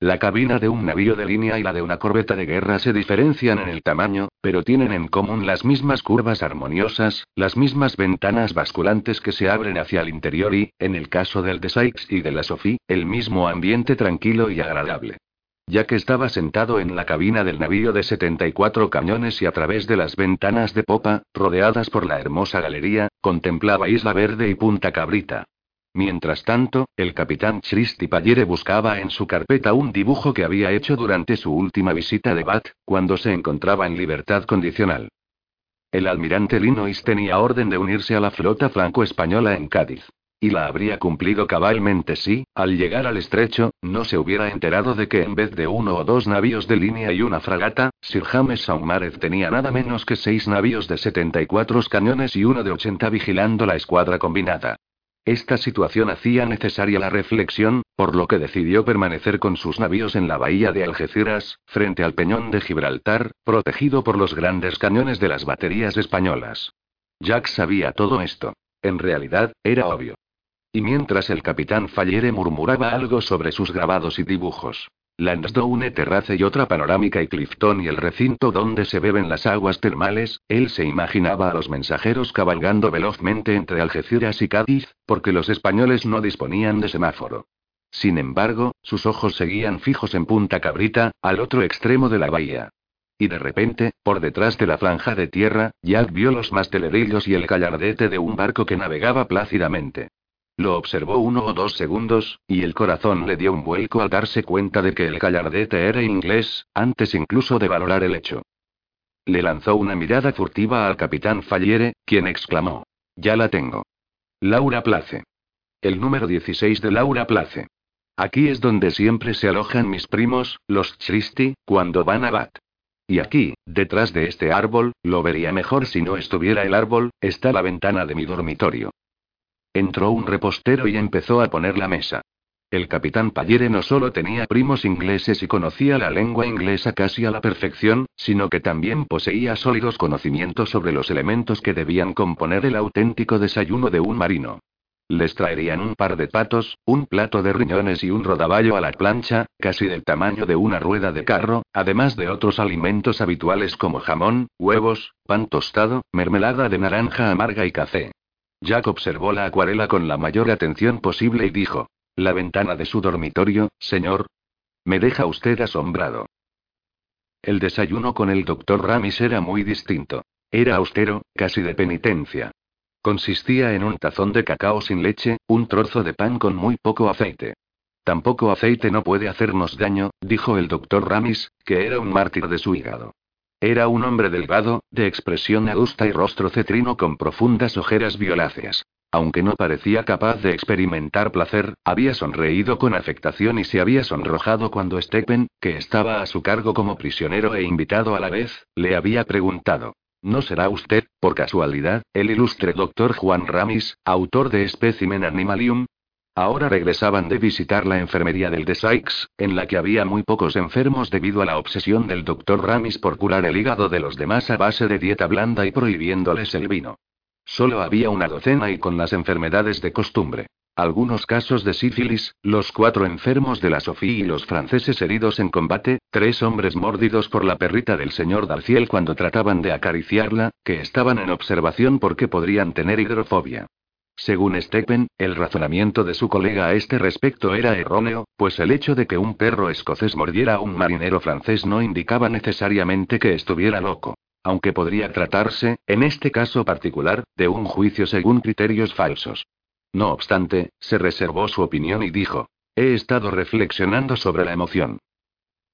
La cabina de un navío de línea y la de una corbeta de guerra se diferencian en el tamaño, pero tienen en común las mismas curvas armoniosas, las mismas ventanas basculantes que se abren hacia el interior y, en el caso del de Sykes y de la Sophie, el mismo ambiente tranquilo y agradable. Ya que estaba sentado en la cabina del navío de 74 cañones y a través de las ventanas de popa, rodeadas por la hermosa galería, contemplaba Isla Verde y Punta Cabrita. Mientras tanto, el capitán Christy Pallere buscaba en su carpeta un dibujo que había hecho durante su última visita de Bat, cuando se encontraba en libertad condicional. El almirante Linois tenía orden de unirse a la flota franco-española en Cádiz. Y la habría cumplido cabalmente si, al llegar al estrecho, no se hubiera enterado de que en vez de uno o dos navíos de línea y una fragata, Sir James Saumarez tenía nada menos que seis navíos de 74 cañones y uno de 80 vigilando la escuadra combinada. Esta situación hacía necesaria la reflexión, por lo que decidió permanecer con sus navíos en la bahía de Algeciras, frente al peñón de Gibraltar, protegido por los grandes cañones de las baterías españolas. Jack sabía todo esto. En realidad, era obvio. Y mientras el capitán Fallere murmuraba algo sobre sus grabados y dibujos, Lansdowne Terrace y otra panorámica y Clifton y el recinto donde se beben las aguas termales, él se imaginaba a los mensajeros cabalgando velozmente entre Algeciras y Cádiz, porque los españoles no disponían de semáforo. Sin embargo, sus ojos seguían fijos en Punta Cabrita, al otro extremo de la bahía. Y de repente, por detrás de la franja de tierra, Jack vio los mastelerillos y el gallardete de un barco que navegaba plácidamente. Lo observó uno o dos segundos, y el corazón le dio un vuelco al darse cuenta de que el gallardete era inglés, antes incluso de valorar el hecho. Le lanzó una mirada furtiva al capitán Falliere, quien exclamó: Ya la tengo. Laura Place. El número 16 de Laura Place. Aquí es donde siempre se alojan mis primos, los Christie, cuando van a Bat. Y aquí, detrás de este árbol, lo vería mejor si no estuviera el árbol, está la ventana de mi dormitorio. Entró un repostero y empezó a poner la mesa. El capitán Pallere no solo tenía primos ingleses y conocía la lengua inglesa casi a la perfección, sino que también poseía sólidos conocimientos sobre los elementos que debían componer el auténtico desayuno de un marino. Les traerían un par de patos, un plato de riñones y un rodaballo a la plancha, casi del tamaño de una rueda de carro, además de otros alimentos habituales como jamón, huevos, pan tostado, mermelada de naranja amarga y café. Jack observó la acuarela con la mayor atención posible y dijo: La ventana de su dormitorio, señor. Me deja usted asombrado. El desayuno con el doctor Ramis era muy distinto. Era austero, casi de penitencia. Consistía en un tazón de cacao sin leche, un trozo de pan con muy poco aceite. Tampoco aceite no puede hacernos daño, dijo el doctor Ramis, que era un mártir de su hígado. Era un hombre delgado, de expresión adusta y rostro cetrino con profundas ojeras violáceas. Aunque no parecía capaz de experimentar placer, había sonreído con afectación y se había sonrojado cuando Stephen, que estaba a su cargo como prisionero e invitado a la vez, le había preguntado. ¿No será usted, por casualidad, el ilustre doctor Juan Ramis, autor de Specimen Animalium? Ahora regresaban de visitar la enfermería del de Sykes, en la que había muy pocos enfermos debido a la obsesión del doctor Ramis por curar el hígado de los demás a base de dieta blanda y prohibiéndoles el vino. Solo había una docena y con las enfermedades de costumbre. Algunos casos de sífilis, los cuatro enfermos de la Sofía y los franceses heridos en combate, tres hombres mordidos por la perrita del señor Darciel cuando trataban de acariciarla, que estaban en observación porque podrían tener hidrofobia. Según Stephen, el razonamiento de su colega a este respecto era erróneo, pues el hecho de que un perro escocés mordiera a un marinero francés no indicaba necesariamente que estuviera loco. Aunque podría tratarse, en este caso particular, de un juicio según criterios falsos. No obstante, se reservó su opinión y dijo, he estado reflexionando sobre la emoción.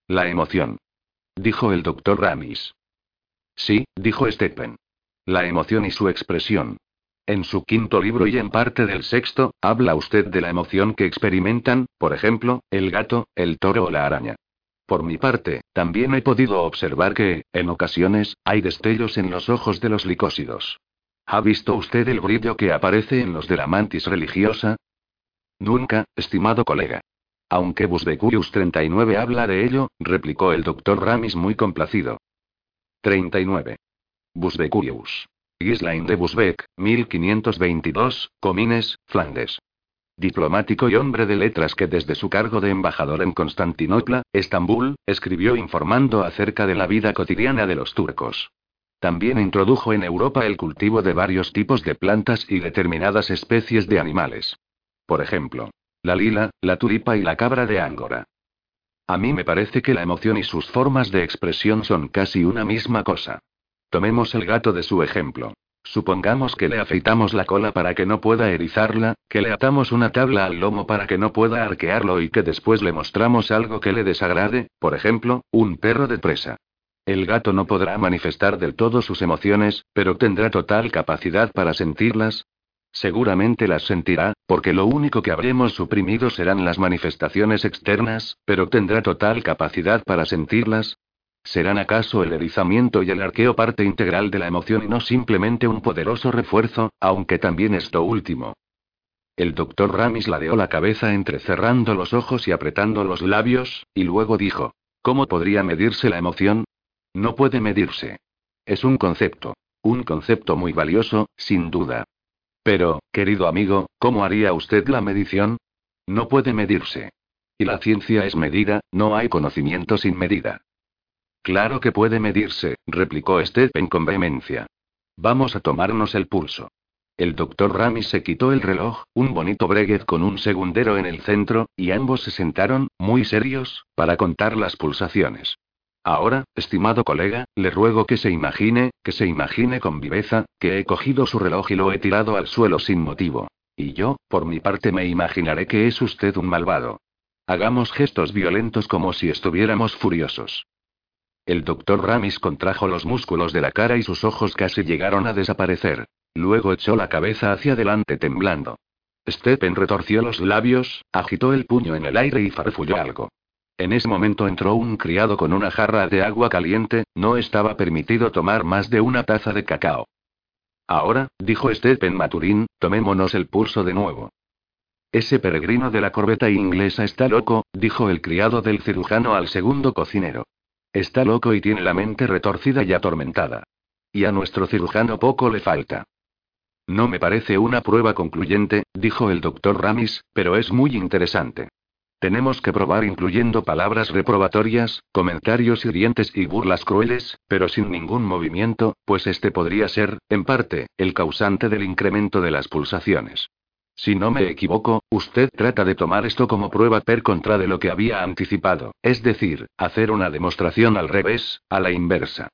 La emoción. Dijo el doctor Ramis. Sí, dijo Stephen. La emoción y su expresión. En su quinto libro y en parte del sexto, habla usted de la emoción que experimentan, por ejemplo, el gato, el toro o la araña. Por mi parte, también he podido observar que, en ocasiones, hay destellos en los ojos de los licósidos. ¿Ha visto usted el brillo que aparece en los de la mantis religiosa? Nunca, estimado colega. Aunque Busbecurius 39 habla de ello, replicó el doctor Ramis muy complacido. 39. Busbecurius. Gislain de Busbeck, 1522, Comines, Flandes. Diplomático y hombre de letras que desde su cargo de embajador en Constantinopla, Estambul, escribió informando acerca de la vida cotidiana de los turcos. También introdujo en Europa el cultivo de varios tipos de plantas y determinadas especies de animales. Por ejemplo, la lila, la tulipa y la cabra de Ángora. A mí me parece que la emoción y sus formas de expresión son casi una misma cosa. Tomemos el gato de su ejemplo. Supongamos que le afeitamos la cola para que no pueda erizarla, que le atamos una tabla al lomo para que no pueda arquearlo y que después le mostramos algo que le desagrade, por ejemplo, un perro de presa. El gato no podrá manifestar del todo sus emociones, pero tendrá total capacidad para sentirlas. Seguramente las sentirá, porque lo único que habremos suprimido serán las manifestaciones externas, pero tendrá total capacidad para sentirlas. ¿Serán acaso el erizamiento y el arqueo parte integral de la emoción y no simplemente un poderoso refuerzo, aunque también esto último? El doctor Ramis ladeó la cabeza entrecerrando los ojos y apretando los labios, y luego dijo, ¿Cómo podría medirse la emoción? No puede medirse. Es un concepto. Un concepto muy valioso, sin duda. Pero, querido amigo, ¿cómo haría usted la medición? No puede medirse. Y la ciencia es medida, no hay conocimiento sin medida. Claro que puede medirse, replicó Stephen con vehemencia. Vamos a tomarnos el pulso. El doctor Ramis se quitó el reloj, un bonito breguet con un segundero en el centro, y ambos se sentaron, muy serios, para contar las pulsaciones. Ahora, estimado colega, le ruego que se imagine, que se imagine con viveza, que he cogido su reloj y lo he tirado al suelo sin motivo. Y yo, por mi parte, me imaginaré que es usted un malvado. Hagamos gestos violentos como si estuviéramos furiosos. El doctor Ramis contrajo los músculos de la cara y sus ojos casi llegaron a desaparecer. Luego echó la cabeza hacia adelante temblando. Stephen retorció los labios, agitó el puño en el aire y farfulló algo. En ese momento entró un criado con una jarra de agua caliente, no estaba permitido tomar más de una taza de cacao. Ahora, dijo Stephen Maturín, tomémonos el pulso de nuevo. Ese peregrino de la corbeta inglesa está loco, dijo el criado del cirujano al segundo cocinero. Está loco y tiene la mente retorcida y atormentada. Y a nuestro cirujano poco le falta. No me parece una prueba concluyente, dijo el doctor Ramis, pero es muy interesante. Tenemos que probar incluyendo palabras reprobatorias, comentarios hirientes y burlas crueles, pero sin ningún movimiento, pues este podría ser, en parte, el causante del incremento de las pulsaciones. Si no me equivoco, usted trata de tomar esto como prueba per contra de lo que había anticipado, es decir, hacer una demostración al revés, a la inversa.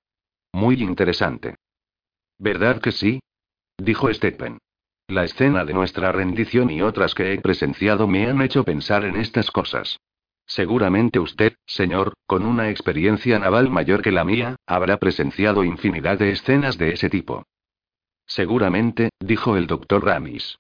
Muy interesante. ¿Verdad que sí? Dijo Stephen. La escena de nuestra rendición y otras que he presenciado me han hecho pensar en estas cosas. Seguramente usted, señor, con una experiencia naval mayor que la mía, habrá presenciado infinidad de escenas de ese tipo. Seguramente, dijo el doctor Ramis.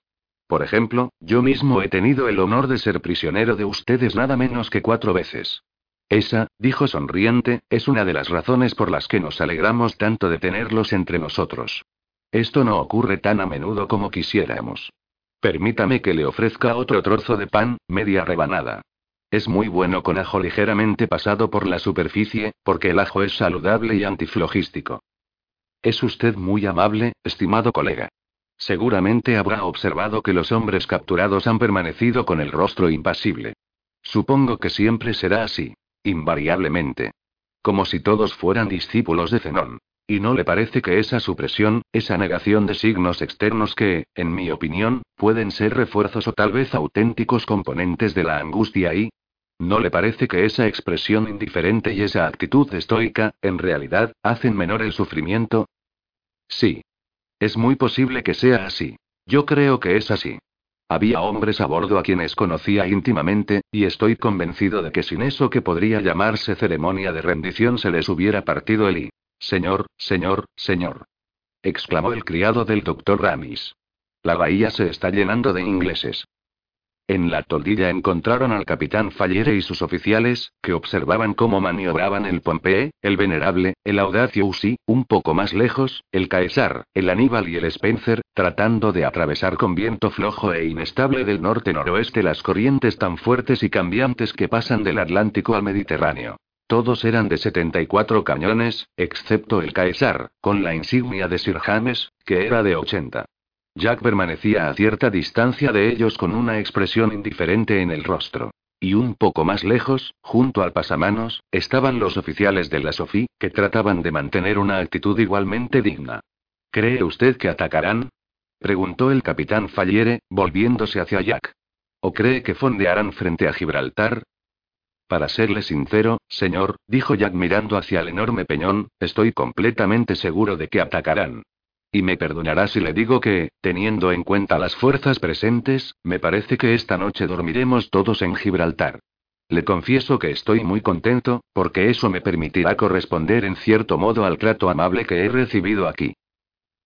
Por ejemplo, yo mismo he tenido el honor de ser prisionero de ustedes nada menos que cuatro veces. Esa, dijo sonriente, es una de las razones por las que nos alegramos tanto de tenerlos entre nosotros. Esto no ocurre tan a menudo como quisiéramos. Permítame que le ofrezca otro trozo de pan, media rebanada. Es muy bueno con ajo ligeramente pasado por la superficie, porque el ajo es saludable y antiflogístico. Es usted muy amable, estimado colega. Seguramente habrá observado que los hombres capturados han permanecido con el rostro impasible. Supongo que siempre será así. Invariablemente. Como si todos fueran discípulos de Zenón. ¿Y no le parece que esa supresión, esa negación de signos externos que, en mi opinión, pueden ser refuerzos o tal vez auténticos componentes de la angustia y... ¿No le parece que esa expresión indiferente y esa actitud estoica, en realidad, hacen menor el sufrimiento? Sí. Es muy posible que sea así. Yo creo que es así. Había hombres a bordo a quienes conocía íntimamente, y estoy convencido de que sin eso que podría llamarse ceremonia de rendición se les hubiera partido el I. Señor, señor, señor. exclamó el criado del doctor Ramis. La bahía se está llenando de ingleses. En la toldilla encontraron al capitán Fallere y sus oficiales, que observaban cómo maniobraban el Pompey, el Venerable, el Audacious y, un poco más lejos, el Caesar, el Aníbal y el Spencer, tratando de atravesar con viento flojo e inestable del norte-noroeste las corrientes tan fuertes y cambiantes que pasan del Atlántico al Mediterráneo. Todos eran de 74 cañones, excepto el Caesar, con la insignia de Sir James, que era de 80. Jack permanecía a cierta distancia de ellos con una expresión indiferente en el rostro. Y un poco más lejos, junto al pasamanos, estaban los oficiales de la Sophie, que trataban de mantener una actitud igualmente digna. ¿Cree usted que atacarán? preguntó el capitán Falliere, volviéndose hacia Jack. ¿O cree que fondearán frente a Gibraltar? Para serle sincero, señor, dijo Jack mirando hacia el enorme peñón, estoy completamente seguro de que atacarán. Y me perdonará si le digo que, teniendo en cuenta las fuerzas presentes, me parece que esta noche dormiremos todos en Gibraltar. Le confieso que estoy muy contento, porque eso me permitirá corresponder en cierto modo al trato amable que he recibido aquí.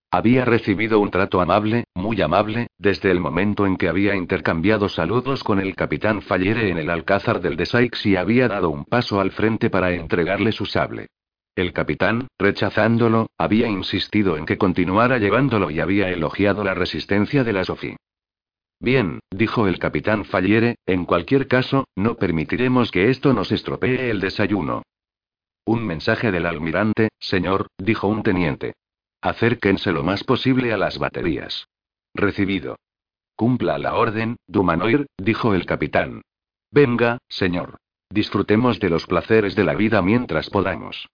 Había recibido un trato amable, muy amable, desde el momento en que había intercambiado saludos con el capitán Fallere en el alcázar del de y había dado un paso al frente para entregarle su sable. El capitán, rechazándolo, había insistido en que continuara llevándolo y había elogiado la resistencia de la Sophie. Bien, dijo el capitán Falliere, en cualquier caso, no permitiremos que esto nos estropee el desayuno. Un mensaje del almirante, señor, dijo un teniente. Acérquense lo más posible a las baterías. Recibido. Cumpla la orden, Dumanoir, dijo el capitán. Venga, señor. Disfrutemos de los placeres de la vida mientras podamos.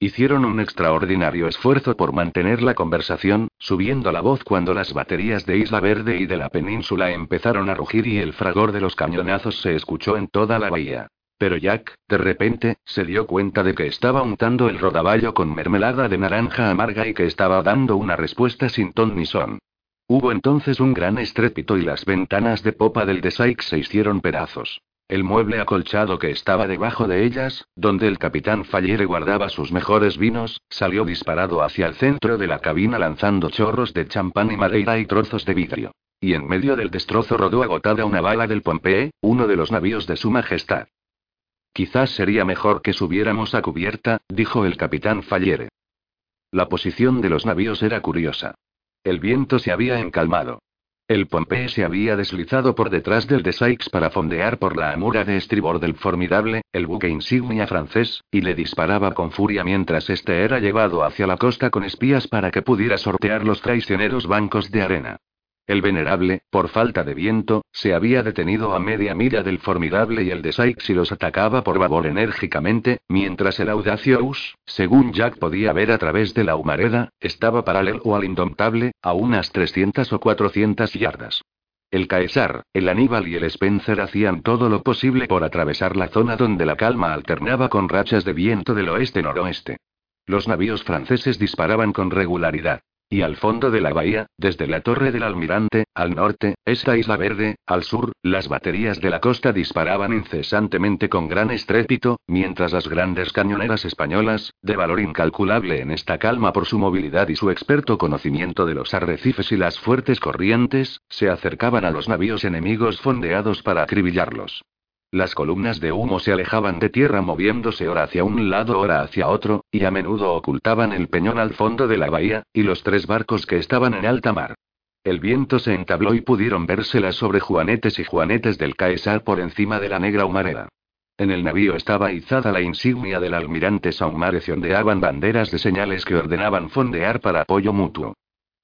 Hicieron un extraordinario esfuerzo por mantener la conversación, subiendo la voz cuando las baterías de Isla Verde y de la península empezaron a rugir y el fragor de los cañonazos se escuchó en toda la bahía. Pero Jack, de repente, se dio cuenta de que estaba untando el rodaballo con mermelada de naranja amarga y que estaba dando una respuesta sin ton ni son. Hubo entonces un gran estrépito y las ventanas de popa del de Sykes se hicieron pedazos. El mueble acolchado que estaba debajo de ellas, donde el capitán Fallere guardaba sus mejores vinos, salió disparado hacia el centro de la cabina lanzando chorros de champán y madeira y trozos de vidrio. Y en medio del destrozo rodó agotada una bala del Pompey, uno de los navíos de su majestad. Quizás sería mejor que subiéramos a cubierta, dijo el capitán Fallere. La posición de los navíos era curiosa. El viento se había encalmado. El Pompey se había deslizado por detrás del de Sykes para fondear por la amura de estribor del formidable, el buque insignia francés, y le disparaba con furia mientras este era llevado hacia la costa con espías para que pudiera sortear los traicioneros bancos de arena. El venerable, por falta de viento, se había detenido a media milla del formidable y el de Sykes y los atacaba por babor enérgicamente, mientras el Audacious, según Jack podía ver a través de la humareda, estaba paralelo al indomptable, a unas 300 o 400 yardas. El Caesar, el Aníbal y el Spencer hacían todo lo posible por atravesar la zona donde la calma alternaba con rachas de viento del oeste-noroeste. Los navíos franceses disparaban con regularidad. Y al fondo de la bahía, desde la torre del almirante, al norte, esta isla verde, al sur, las baterías de la costa disparaban incesantemente con gran estrépito, mientras las grandes cañoneras españolas, de valor incalculable en esta calma por su movilidad y su experto conocimiento de los arrecifes y las fuertes corrientes, se acercaban a los navíos enemigos fondeados para acribillarlos. Las columnas de humo se alejaban de tierra moviéndose ora hacia un lado, ora hacia otro, y a menudo ocultaban el peñón al fondo de la bahía, y los tres barcos que estaban en alta mar. El viento se entabló y pudieron vérselas sobre juanetes y juanetes del Caesar por encima de la negra humareda. En el navío estaba izada la insignia del almirante Saumárez y ondeaban banderas de señales que ordenaban fondear para apoyo mutuo.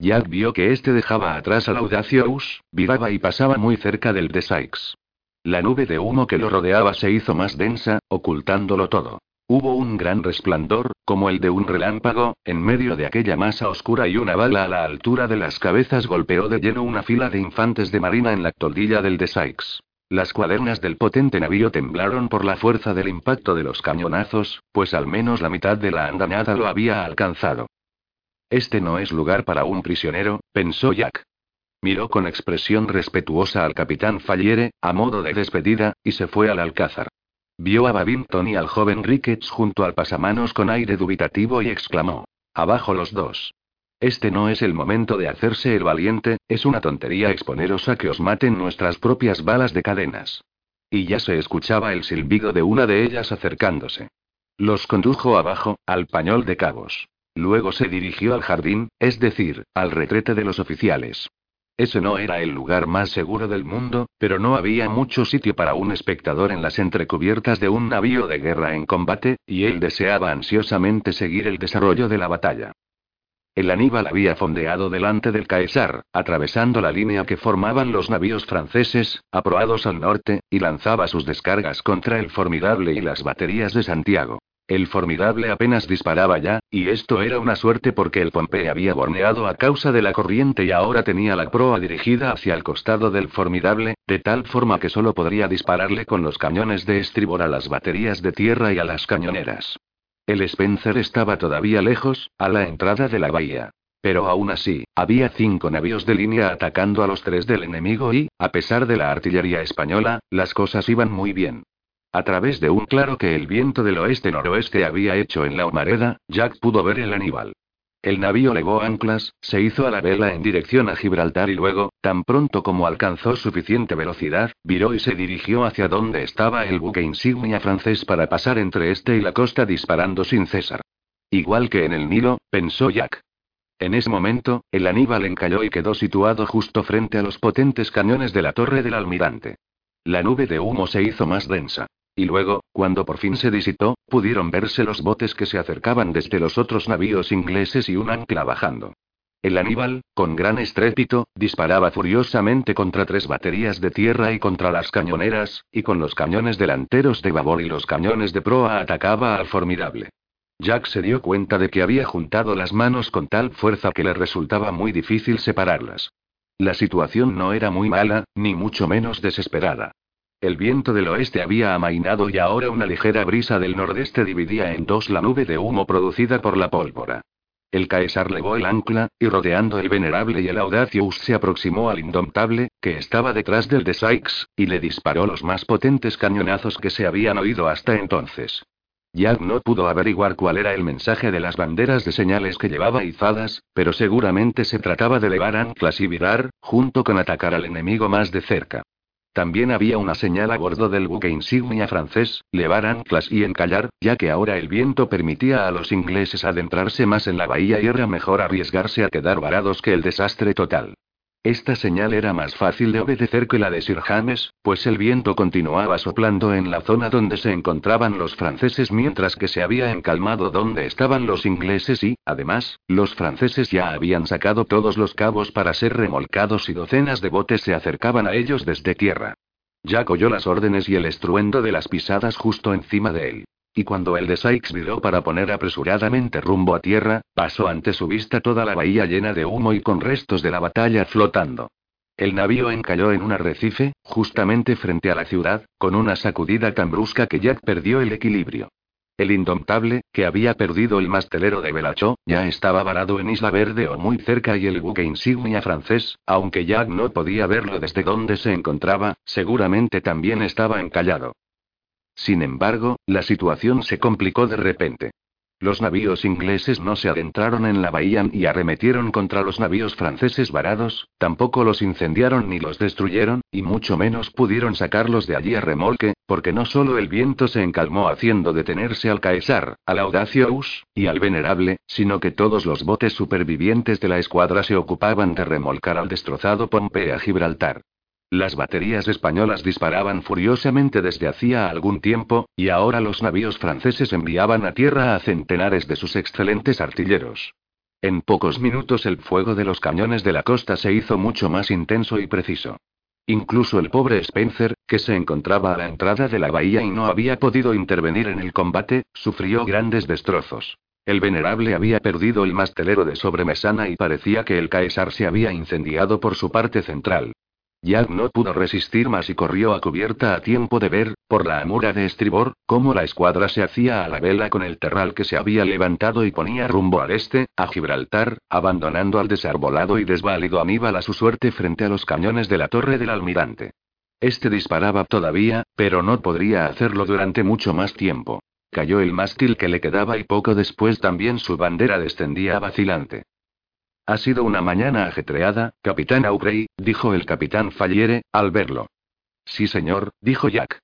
Jack vio que este dejaba atrás al Audacious, viraba y pasaba muy cerca del de Sykes. La nube de humo que lo rodeaba se hizo más densa, ocultándolo todo. Hubo un gran resplandor, como el de un relámpago, en medio de aquella masa oscura y una bala a la altura de las cabezas golpeó de lleno una fila de infantes de marina en la toldilla del de Sykes. Las cuadernas del potente navío temblaron por la fuerza del impacto de los cañonazos, pues al menos la mitad de la andanada lo había alcanzado. Este no es lugar para un prisionero, pensó Jack. Miró con expresión respetuosa al capitán Falliere, a modo de despedida, y se fue al alcázar. Vio a Babington y al joven Ricketts junto al pasamanos con aire dubitativo y exclamó: Abajo los dos. Este no es el momento de hacerse el valiente, es una tontería exponeros a que os maten nuestras propias balas de cadenas. Y ya se escuchaba el silbido de una de ellas acercándose. Los condujo abajo, al pañol de cabos. Luego se dirigió al jardín, es decir, al retrete de los oficiales. Ese no era el lugar más seguro del mundo, pero no había mucho sitio para un espectador en las entrecubiertas de un navío de guerra en combate, y él deseaba ansiosamente seguir el desarrollo de la batalla. El Aníbal había fondeado delante del Caesar, atravesando la línea que formaban los navíos franceses, aproados al norte, y lanzaba sus descargas contra el Formidable y las baterías de Santiago. El formidable apenas disparaba ya, y esto era una suerte porque el Pompey había borneado a causa de la corriente y ahora tenía la proa dirigida hacia el costado del formidable, de tal forma que solo podría dispararle con los cañones de estribor a las baterías de tierra y a las cañoneras. El Spencer estaba todavía lejos, a la entrada de la bahía. Pero aún así, había cinco navíos de línea atacando a los tres del enemigo y, a pesar de la artillería española, las cosas iban muy bien. A través de un claro que el viento del oeste-noroeste había hecho en la humareda, Jack pudo ver el Aníbal. El navío levó anclas, se hizo a la vela en dirección a Gibraltar y luego, tan pronto como alcanzó suficiente velocidad, viró y se dirigió hacia donde estaba el buque insignia francés para pasar entre este y la costa disparando sin cesar. Igual que en el Nilo, pensó Jack. En ese momento, el Aníbal encalló y quedó situado justo frente a los potentes cañones de la torre del almirante. La nube de humo se hizo más densa. Y luego, cuando por fin se disitó, pudieron verse los botes que se acercaban desde los otros navíos ingleses y un ancla bajando. El Aníbal, con gran estrépito, disparaba furiosamente contra tres baterías de tierra y contra las cañoneras, y con los cañones delanteros de babor y los cañones de proa atacaba al formidable. Jack se dio cuenta de que había juntado las manos con tal fuerza que le resultaba muy difícil separarlas. La situación no era muy mala, ni mucho menos desesperada. El viento del oeste había amainado y ahora una ligera brisa del nordeste dividía en dos la nube de humo producida por la pólvora. El Caesar levó el ancla, y rodeando el venerable y el Audacious se aproximó al indomptable, que estaba detrás del de Sykes, y le disparó los más potentes cañonazos que se habían oído hasta entonces. Jack no pudo averiguar cuál era el mensaje de las banderas de señales que llevaba izadas, pero seguramente se trataba de levar anclas y virar, junto con atacar al enemigo más de cerca. También había una señal a bordo del buque insignia francés, levar anclas y encallar, ya que ahora el viento permitía a los ingleses adentrarse más en la bahía y era mejor arriesgarse a quedar varados que el desastre total. Esta señal era más fácil de obedecer que la de Sir James, pues el viento continuaba soplando en la zona donde se encontraban los franceses mientras que se había encalmado donde estaban los ingleses y, además, los franceses ya habían sacado todos los cabos para ser remolcados y docenas de botes se acercaban a ellos desde tierra. Jack oyó las órdenes y el estruendo de las pisadas justo encima de él. Y cuando el de Sykes viró para poner apresuradamente rumbo a tierra, pasó ante su vista toda la bahía llena de humo y con restos de la batalla flotando. El navío encalló en un arrecife, justamente frente a la ciudad, con una sacudida tan brusca que Jack perdió el equilibrio. El indomptable, que había perdido el mastelero de Belachó, ya estaba varado en Isla Verde o muy cerca y el buque insignia francés, aunque Jack no podía verlo desde donde se encontraba, seguramente también estaba encallado. Sin embargo, la situación se complicó de repente. Los navíos ingleses no se adentraron en la bahía y arremetieron contra los navíos franceses varados, tampoco los incendiaron ni los destruyeron, y mucho menos pudieron sacarlos de allí a remolque, porque no solo el viento se encalmó haciendo detenerse al Caesar, al Audacious, y al Venerable, sino que todos los botes supervivientes de la escuadra se ocupaban de remolcar al destrozado Pompey a Gibraltar. Las baterías españolas disparaban furiosamente desde hacía algún tiempo, y ahora los navíos franceses enviaban a tierra a centenares de sus excelentes artilleros. En pocos minutos el fuego de los cañones de la costa se hizo mucho más intenso y preciso. Incluso el pobre Spencer, que se encontraba a la entrada de la bahía y no había podido intervenir en el combate, sufrió grandes destrozos. El venerable había perdido el mastelero de sobremesana y parecía que el Caesar se había incendiado por su parte central. Jack no pudo resistir más y corrió a cubierta a tiempo de ver, por la amura de estribor, cómo la escuadra se hacía a la vela con el terral que se había levantado y ponía rumbo al este, a Gibraltar, abandonando al desarbolado y desválido Aníbal a su suerte frente a los cañones de la torre del almirante. Este disparaba todavía, pero no podría hacerlo durante mucho más tiempo. Cayó el mástil que le quedaba y poco después también su bandera descendía vacilante. Ha sido una mañana ajetreada, capitán Aubrey, dijo el capitán Falliere, al verlo. Sí, señor, dijo Jack.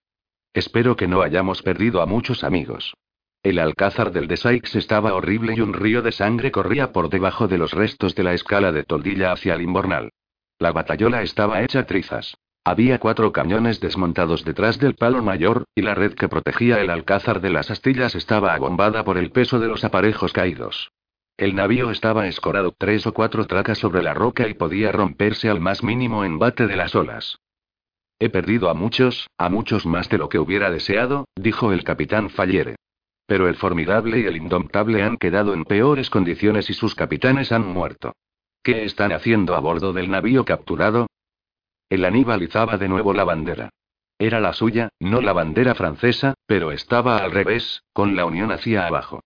Espero que no hayamos perdido a muchos amigos. El alcázar del de Sykes estaba horrible y un río de sangre corría por debajo de los restos de la escala de toldilla hacia el Imbornal. La batallola estaba hecha trizas. Había cuatro cañones desmontados detrás del palo mayor, y la red que protegía el alcázar de las astillas estaba abombada por el peso de los aparejos caídos. El navío estaba escorado tres o cuatro tracas sobre la roca y podía romperse al más mínimo embate de las olas. He perdido a muchos, a muchos más de lo que hubiera deseado, dijo el capitán Falliere. Pero el formidable y el indomptable han quedado en peores condiciones y sus capitanes han muerto. ¿Qué están haciendo a bordo del navío capturado? El Aníbal izaba de nuevo la bandera. Era la suya, no la bandera francesa, pero estaba al revés, con la unión hacia abajo.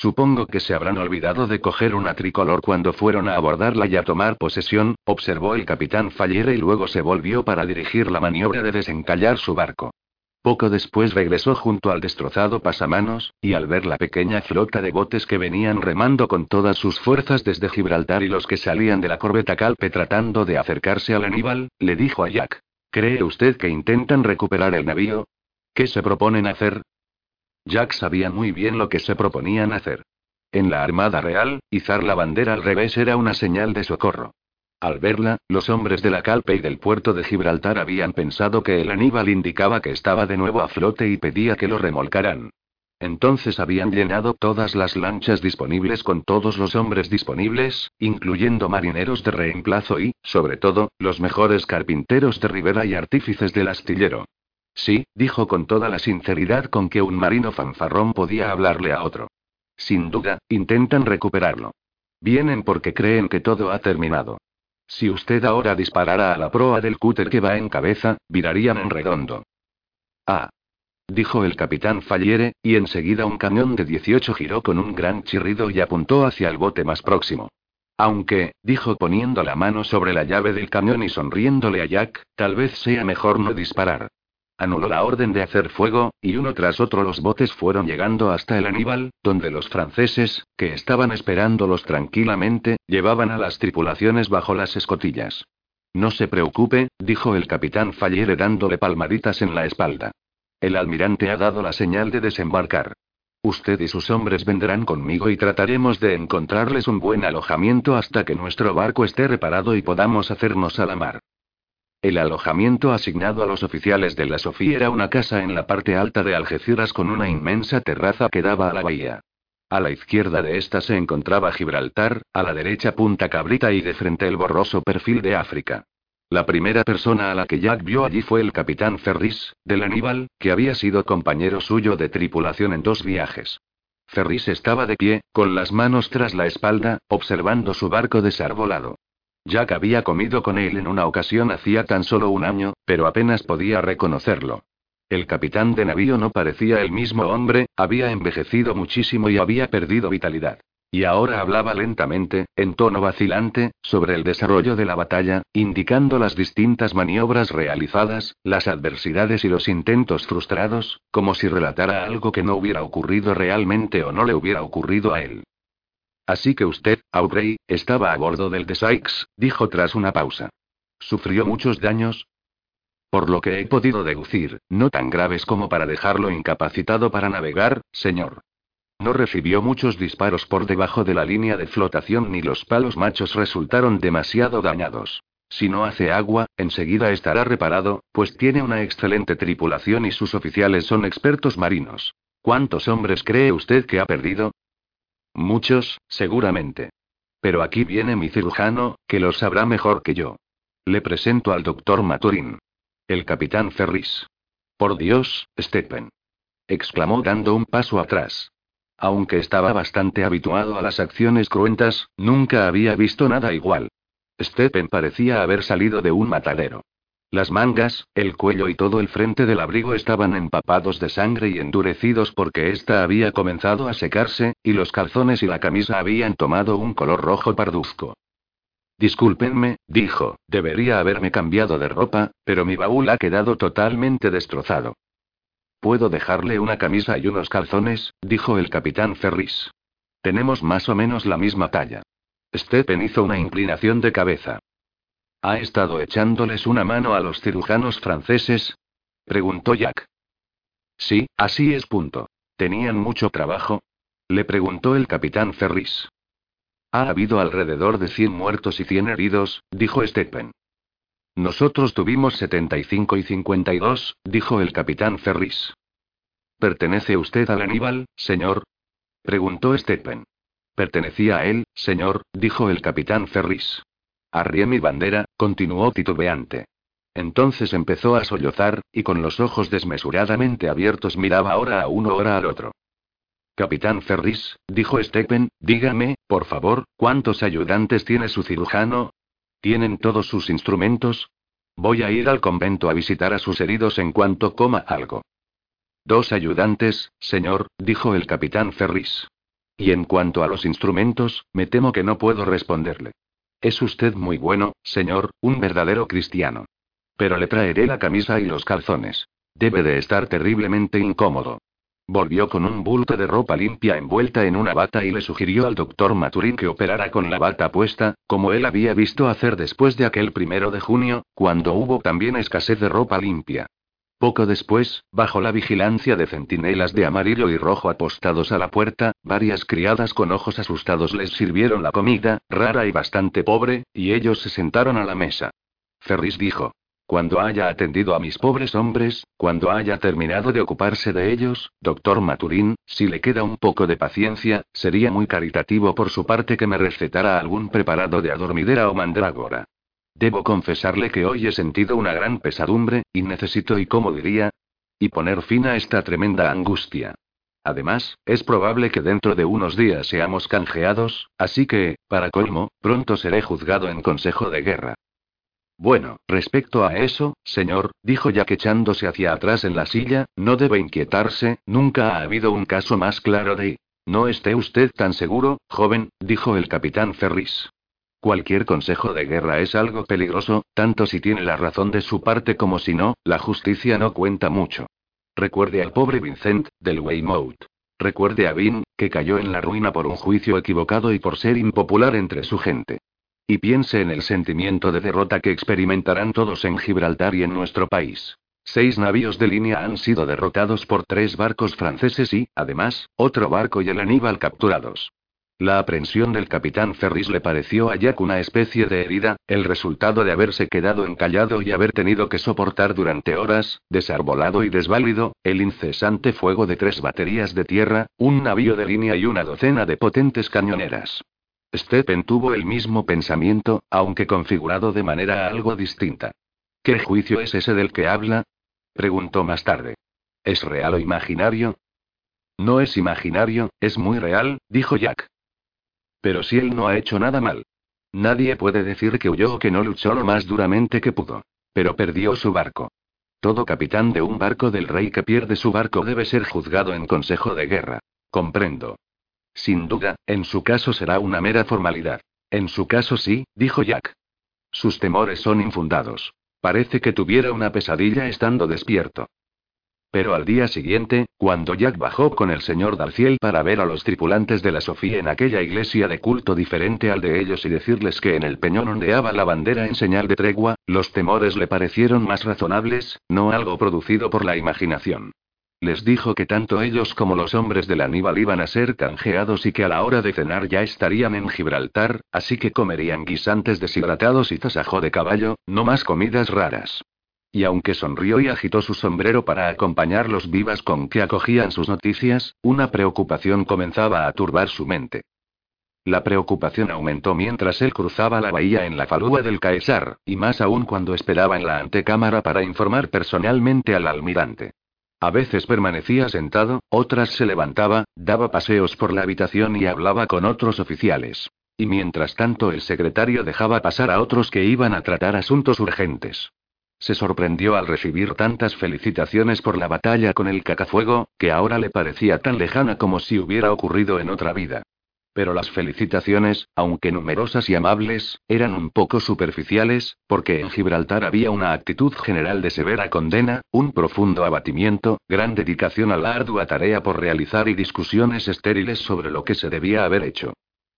Supongo que se habrán olvidado de coger una tricolor cuando fueron a abordarla y a tomar posesión, observó el capitán Fallere y luego se volvió para dirigir la maniobra de desencallar su barco. Poco después regresó junto al destrozado pasamanos, y al ver la pequeña flota de botes que venían remando con todas sus fuerzas desde Gibraltar y los que salían de la corbeta Calpe tratando de acercarse al Aníbal, le dijo a Jack: ¿Cree usted que intentan recuperar el navío? ¿Qué se proponen hacer? Jack sabía muy bien lo que se proponían hacer. En la Armada Real, izar la bandera al revés era una señal de socorro. Al verla, los hombres de la Calpe y del puerto de Gibraltar habían pensado que el Aníbal indicaba que estaba de nuevo a flote y pedía que lo remolcaran. Entonces habían llenado todas las lanchas disponibles con todos los hombres disponibles, incluyendo marineros de reemplazo y, sobre todo, los mejores carpinteros de ribera y artífices del astillero. Sí, dijo con toda la sinceridad con que un marino fanfarrón podía hablarle a otro. Sin duda, intentan recuperarlo. Vienen porque creen que todo ha terminado. Si usted ahora disparara a la proa del cúter que va en cabeza, virarían en redondo. Ah. Dijo el capitán Falliere, y enseguida un cañón de 18 giró con un gran chirrido y apuntó hacia el bote más próximo. Aunque, dijo poniendo la mano sobre la llave del cañón y sonriéndole a Jack, tal vez sea mejor no disparar. Anuló la orden de hacer fuego, y uno tras otro los botes fueron llegando hasta el Aníbal, donde los franceses, que estaban esperándolos tranquilamente, llevaban a las tripulaciones bajo las escotillas. No se preocupe, dijo el capitán Fallere dándole palmaditas en la espalda. El almirante ha dado la señal de desembarcar. Usted y sus hombres vendrán conmigo y trataremos de encontrarles un buen alojamiento hasta que nuestro barco esté reparado y podamos hacernos a la mar. El alojamiento asignado a los oficiales de la Sofía era una casa en la parte alta de Algeciras con una inmensa terraza que daba a la bahía. A la izquierda de esta se encontraba Gibraltar, a la derecha Punta Cabrita y de frente el borroso perfil de África. La primera persona a la que Jack vio allí fue el capitán Ferris, del Aníbal, que había sido compañero suyo de tripulación en dos viajes. Ferris estaba de pie, con las manos tras la espalda, observando su barco desarbolado. Jack había comido con él en una ocasión hacía tan solo un año, pero apenas podía reconocerlo. El capitán de navío no parecía el mismo hombre, había envejecido muchísimo y había perdido vitalidad. Y ahora hablaba lentamente, en tono vacilante, sobre el desarrollo de la batalla, indicando las distintas maniobras realizadas, las adversidades y los intentos frustrados, como si relatara algo que no hubiera ocurrido realmente o no le hubiera ocurrido a él. Así que usted, Aubrey, estaba a bordo del de Sykes, dijo tras una pausa. ¿Sufrió muchos daños? Por lo que he podido deducir, no tan graves como para dejarlo incapacitado para navegar, señor. No recibió muchos disparos por debajo de la línea de flotación ni los palos machos resultaron demasiado dañados. Si no hace agua, enseguida estará reparado, pues tiene una excelente tripulación y sus oficiales son expertos marinos. ¿Cuántos hombres cree usted que ha perdido? Muchos, seguramente. Pero aquí viene mi cirujano, que lo sabrá mejor que yo. Le presento al doctor Maturin. El capitán Ferris. Por Dios, Stephen. exclamó dando un paso atrás. Aunque estaba bastante habituado a las acciones cruentas, nunca había visto nada igual. Stephen parecía haber salido de un matadero. Las mangas, el cuello y todo el frente del abrigo estaban empapados de sangre y endurecidos porque ésta había comenzado a secarse, y los calzones y la camisa habían tomado un color rojo parduzco. Discúlpenme, dijo, debería haberme cambiado de ropa, pero mi baúl ha quedado totalmente destrozado. ¿Puedo dejarle una camisa y unos calzones? dijo el capitán Ferris. Tenemos más o menos la misma talla. Stephen hizo una inclinación de cabeza. ¿Ha estado echándoles una mano a los cirujanos franceses? preguntó Jack. Sí, así es. Punto. ¿Tenían mucho trabajo? Le preguntó el capitán Ferris. Ha habido alrededor de 100 muertos y 100 heridos, dijo Stephen. Nosotros tuvimos 75 y 52, dijo el capitán Ferris. ¿Pertenece usted al Aníbal, señor? preguntó Stephen. Pertenecía a él, señor, dijo el capitán Ferris. Arrié mi bandera, continuó titubeante. Entonces empezó a sollozar, y con los ojos desmesuradamente abiertos miraba ahora a uno ahora al otro. Capitán Ferris, dijo Stephen, dígame, por favor, ¿cuántos ayudantes tiene su cirujano? ¿Tienen todos sus instrumentos? Voy a ir al convento a visitar a sus heridos en cuanto coma algo. Dos ayudantes, señor, dijo el capitán Ferris. Y en cuanto a los instrumentos, me temo que no puedo responderle. Es usted muy bueno, señor, un verdadero cristiano. Pero le traeré la camisa y los calzones. Debe de estar terriblemente incómodo. Volvió con un bulto de ropa limpia envuelta en una bata y le sugirió al doctor Maturín que operara con la bata puesta, como él había visto hacer después de aquel primero de junio, cuando hubo también escasez de ropa limpia. Poco después, bajo la vigilancia de centinelas de amarillo y rojo apostados a la puerta, varias criadas con ojos asustados les sirvieron la comida, rara y bastante pobre, y ellos se sentaron a la mesa. Ferris dijo. Cuando haya atendido a mis pobres hombres, cuando haya terminado de ocuparse de ellos, doctor Maturín, si le queda un poco de paciencia, sería muy caritativo por su parte que me recetara algún preparado de adormidera o mandrágora. Debo confesarle que hoy he sentido una gran pesadumbre, y necesito y cómo diría, y poner fin a esta tremenda angustia. Además, es probable que dentro de unos días seamos canjeados, así que, para colmo, pronto seré juzgado en consejo de guerra. Bueno, respecto a eso, señor, dijo Jack echándose hacia atrás en la silla, no debe inquietarse, nunca ha habido un caso más claro de... No esté usted tan seguro, joven, dijo el capitán Ferris. Cualquier consejo de guerra es algo peligroso, tanto si tiene la razón de su parte como si no, la justicia no cuenta mucho. Recuerde al pobre Vincent, del Weymouth. Recuerde a Vin, que cayó en la ruina por un juicio equivocado y por ser impopular entre su gente. Y piense en el sentimiento de derrota que experimentarán todos en Gibraltar y en nuestro país. Seis navíos de línea han sido derrotados por tres barcos franceses y, además, otro barco y el Aníbal capturados. La aprensión del capitán Ferris le pareció a Jack una especie de herida, el resultado de haberse quedado encallado y haber tenido que soportar durante horas, desarbolado y desválido, el incesante fuego de tres baterías de tierra, un navío de línea y una docena de potentes cañoneras. Stephen tuvo el mismo pensamiento, aunque configurado de manera algo distinta. ¿Qué juicio es ese del que habla? preguntó más tarde. ¿Es real o imaginario? No es imaginario, es muy real, dijo Jack. Pero si él no ha hecho nada mal. Nadie puede decir que huyó o que no luchó lo más duramente que pudo. Pero perdió su barco. Todo capitán de un barco del rey que pierde su barco debe ser juzgado en consejo de guerra. Comprendo. Sin duda, en su caso será una mera formalidad. En su caso sí, dijo Jack. Sus temores son infundados. Parece que tuviera una pesadilla estando despierto. Pero al día siguiente, cuando Jack bajó con el señor Darciel para ver a los tripulantes de la Sofía en aquella iglesia de culto diferente al de ellos y decirles que en el peñón ondeaba la bandera en señal de tregua, los temores le parecieron más razonables, no algo producido por la imaginación. Les dijo que tanto ellos como los hombres del Aníbal iban a ser canjeados y que a la hora de cenar ya estarían en Gibraltar, así que comerían guisantes deshidratados y tasajo de caballo, no más comidas raras. Y aunque sonrió y agitó su sombrero para acompañar los vivas con que acogían sus noticias, una preocupación comenzaba a turbar su mente. La preocupación aumentó mientras él cruzaba la bahía en la falúa del Caesar, y más aún cuando esperaba en la antecámara para informar personalmente al almirante. A veces permanecía sentado, otras se levantaba, daba paseos por la habitación y hablaba con otros oficiales. Y mientras tanto el secretario dejaba pasar a otros que iban a tratar asuntos urgentes. Se sorprendió al recibir tantas felicitaciones por la batalla con el cacafuego, que ahora le parecía tan lejana como si hubiera ocurrido en otra vida. Pero las felicitaciones, aunque numerosas y amables, eran un poco superficiales, porque en Gibraltar había una actitud general de severa condena, un profundo abatimiento, gran dedicación a la ardua tarea por realizar y discusiones estériles sobre lo que se debía haber hecho.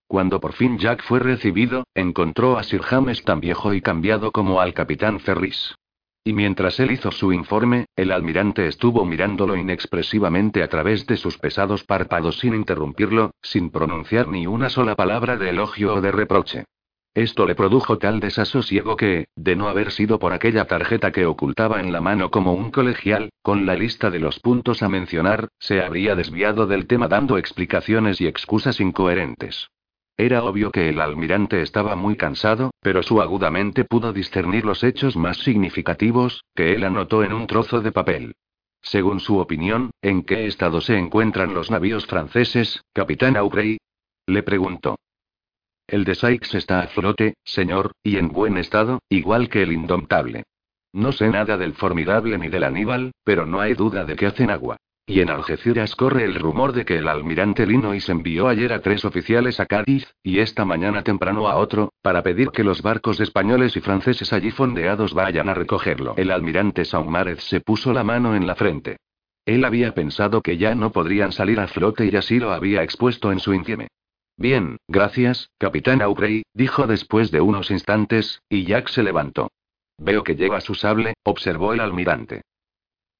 Cuando por fin Jack fue recibido, encontró a Sir James tan viejo y cambiado como al capitán Ferris. Y mientras él hizo su informe, el almirante estuvo mirándolo inexpresivamente a través de sus pesados párpados sin interrumpirlo, sin pronunciar ni una sola palabra de elogio o de reproche. Esto le produjo tal desasosiego que, de no haber sido por aquella tarjeta que ocultaba en la mano como un colegial, con la lista de los puntos a mencionar, se habría desviado del tema dando explicaciones y excusas incoherentes. Era obvio que el almirante estaba muy cansado, pero su agudamente pudo discernir los hechos más significativos, que él anotó en un trozo de papel. Según su opinión, ¿en qué estado se encuentran los navíos franceses, capitán Aubrey? Le preguntó. El de Sykes está a flote, señor, y en buen estado, igual que el indomptable. No sé nada del formidable ni del Aníbal, pero no hay duda de que hacen agua. Y en Algeciras corre el rumor de que el almirante Linois envió ayer a tres oficiales a Cádiz, y esta mañana temprano a otro, para pedir que los barcos españoles y franceses allí fondeados vayan a recogerlo. El almirante Saumarez se puso la mano en la frente. Él había pensado que ya no podrían salir a flote y así lo había expuesto en su infieme. Bien, gracias, capitán Aubrey, dijo después de unos instantes, y Jack se levantó. Veo que lleva su sable, observó el almirante.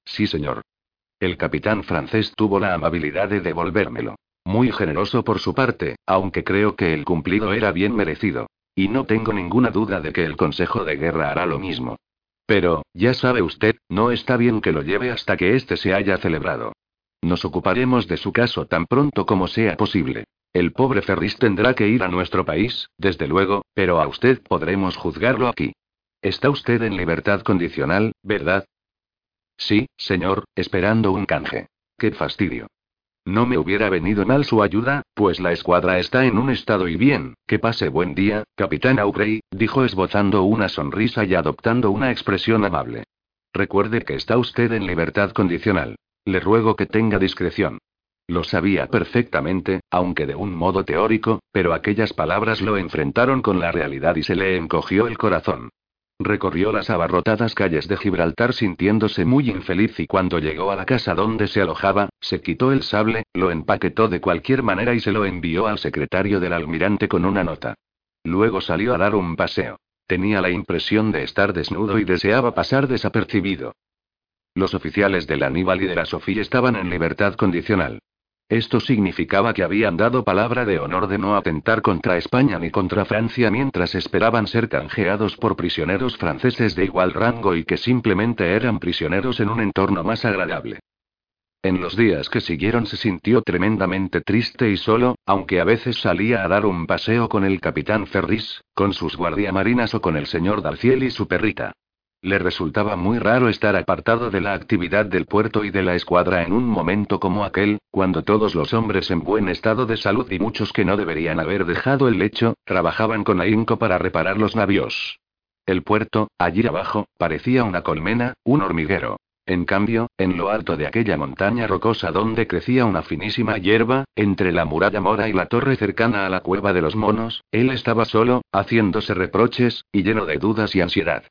Sí, señor. El capitán francés tuvo la amabilidad de devolvérmelo. Muy generoso por su parte, aunque creo que el cumplido era bien merecido. Y no tengo ninguna duda de que el Consejo de Guerra hará lo mismo. Pero, ya sabe usted, no está bien que lo lleve hasta que éste se haya celebrado. Nos ocuparemos de su caso tan pronto como sea posible. El pobre Ferris tendrá que ir a nuestro país, desde luego, pero a usted podremos juzgarlo aquí. Está usted en libertad condicional, ¿verdad? Sí, señor, esperando un canje. Qué fastidio. No me hubiera venido mal su ayuda, pues la escuadra está en un estado y bien. Que pase buen día, capitán Aubrey, dijo esbozando una sonrisa y adoptando una expresión amable. Recuerde que está usted en libertad condicional. Le ruego que tenga discreción. Lo sabía perfectamente, aunque de un modo teórico, pero aquellas palabras lo enfrentaron con la realidad y se le encogió el corazón. Recorrió las abarrotadas calles de Gibraltar sintiéndose muy infeliz y cuando llegó a la casa donde se alojaba, se quitó el sable, lo empaquetó de cualquier manera y se lo envió al secretario del almirante con una nota. Luego salió a dar un paseo. Tenía la impresión de estar desnudo y deseaba pasar desapercibido. Los oficiales del Aníbal y de la Sofía estaban en libertad condicional. Esto significaba que habían dado palabra de honor de no atentar contra España ni contra Francia mientras esperaban ser canjeados por prisioneros franceses de igual rango y que simplemente eran prisioneros en un entorno más agradable. En los días que siguieron se sintió tremendamente triste y solo, aunque a veces salía a dar un paseo con el capitán Ferris, con sus guardiamarinas o con el señor Dalciel y su perrita. Le resultaba muy raro estar apartado de la actividad del puerto y de la escuadra en un momento como aquel, cuando todos los hombres en buen estado de salud y muchos que no deberían haber dejado el lecho, trabajaban con ahínco para reparar los navios. El puerto, allí abajo, parecía una colmena, un hormiguero. En cambio, en lo alto de aquella montaña rocosa donde crecía una finísima hierba, entre la muralla mora y la torre cercana a la cueva de los monos, él estaba solo, haciéndose reproches, y lleno de dudas y ansiedad.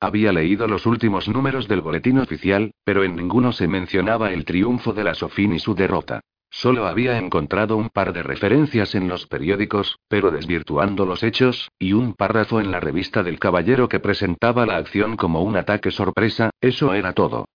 Había leído los últimos números del boletín oficial, pero en ninguno se mencionaba el triunfo de la Sofí ni su derrota. Solo había encontrado un par de referencias en los periódicos, pero desvirtuando los hechos, y un párrafo en la revista del Caballero que presentaba la acción como un ataque sorpresa, eso era todo.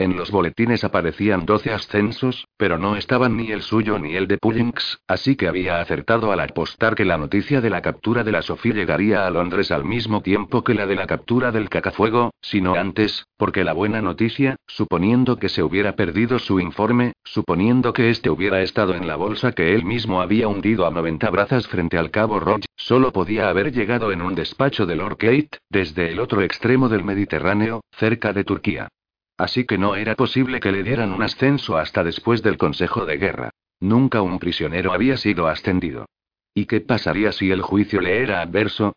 En los boletines aparecían 12 ascensos, pero no estaban ni el suyo ni el de Pullings, así que había acertado al apostar que la noticia de la captura de la Sofía llegaría a Londres al mismo tiempo que la de la captura del cacafuego, sino antes, porque la buena noticia, suponiendo que se hubiera perdido su informe, suponiendo que éste hubiera estado en la bolsa que él mismo había hundido a 90 brazas frente al cabo Roch, solo podía haber llegado en un despacho de Lord Kate, desde el otro extremo del Mediterráneo, cerca de Turquía. Así que no era posible que le dieran un ascenso hasta después del Consejo de Guerra. Nunca un prisionero había sido ascendido. ¿Y qué pasaría si el juicio le era adverso?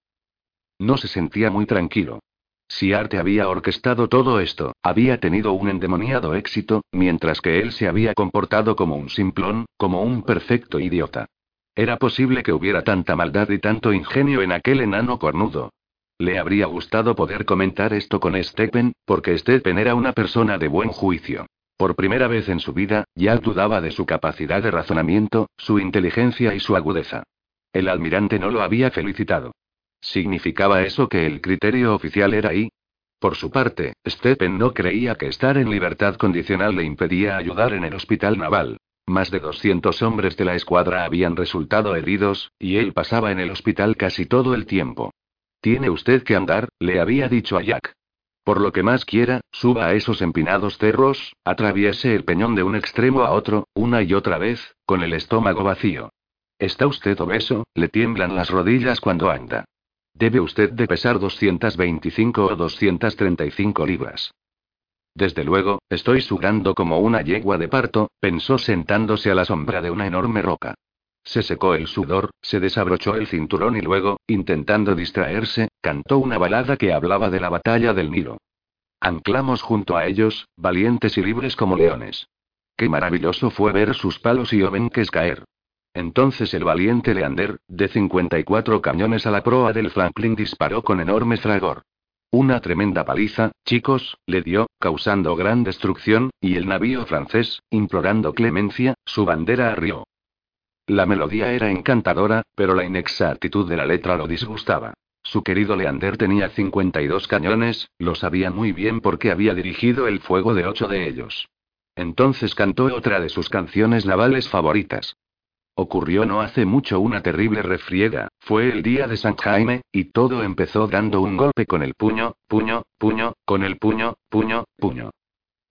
No se sentía muy tranquilo. Si Arte había orquestado todo esto, había tenido un endemoniado éxito, mientras que él se había comportado como un simplón, como un perfecto idiota. Era posible que hubiera tanta maldad y tanto ingenio en aquel enano cornudo, le habría gustado poder comentar esto con Stephen, porque Stephen era una persona de buen juicio. Por primera vez en su vida, ya dudaba de su capacidad de razonamiento, su inteligencia y su agudeza. El almirante no lo había felicitado. ¿Significaba eso que el criterio oficial era ahí? Por su parte, Stephen no creía que estar en libertad condicional le impedía ayudar en el hospital naval. Más de 200 hombres de la escuadra habían resultado heridos, y él pasaba en el hospital casi todo el tiempo. Tiene usted que andar, le había dicho a Jack. Por lo que más quiera, suba a esos empinados cerros, atraviese el peñón de un extremo a otro, una y otra vez, con el estómago vacío. Está usted obeso, le tiemblan las rodillas cuando anda. Debe usted de pesar 225 o 235 libras. Desde luego, estoy sudando como una yegua de parto, pensó sentándose a la sombra de una enorme roca. Se secó el sudor, se desabrochó el cinturón y luego, intentando distraerse, cantó una balada que hablaba de la batalla del Nilo. Anclamos junto a ellos, valientes y libres como leones. Qué maravilloso fue ver sus palos y obenques caer. Entonces el valiente Leander, de 54 cañones a la proa del Franklin, disparó con enorme fragor. Una tremenda paliza, chicos, le dio, causando gran destrucción, y el navío francés, implorando clemencia, su bandera arrió. La melodía era encantadora, pero la inexactitud de la letra lo disgustaba. Su querido Leander tenía 52 cañones, lo sabía muy bien porque había dirigido el fuego de ocho de ellos. Entonces cantó otra de sus canciones navales favoritas. Ocurrió no hace mucho una terrible refriega, fue el día de San Jaime, y todo empezó dando un golpe con el puño, puño, puño, con el puño, puño, puño.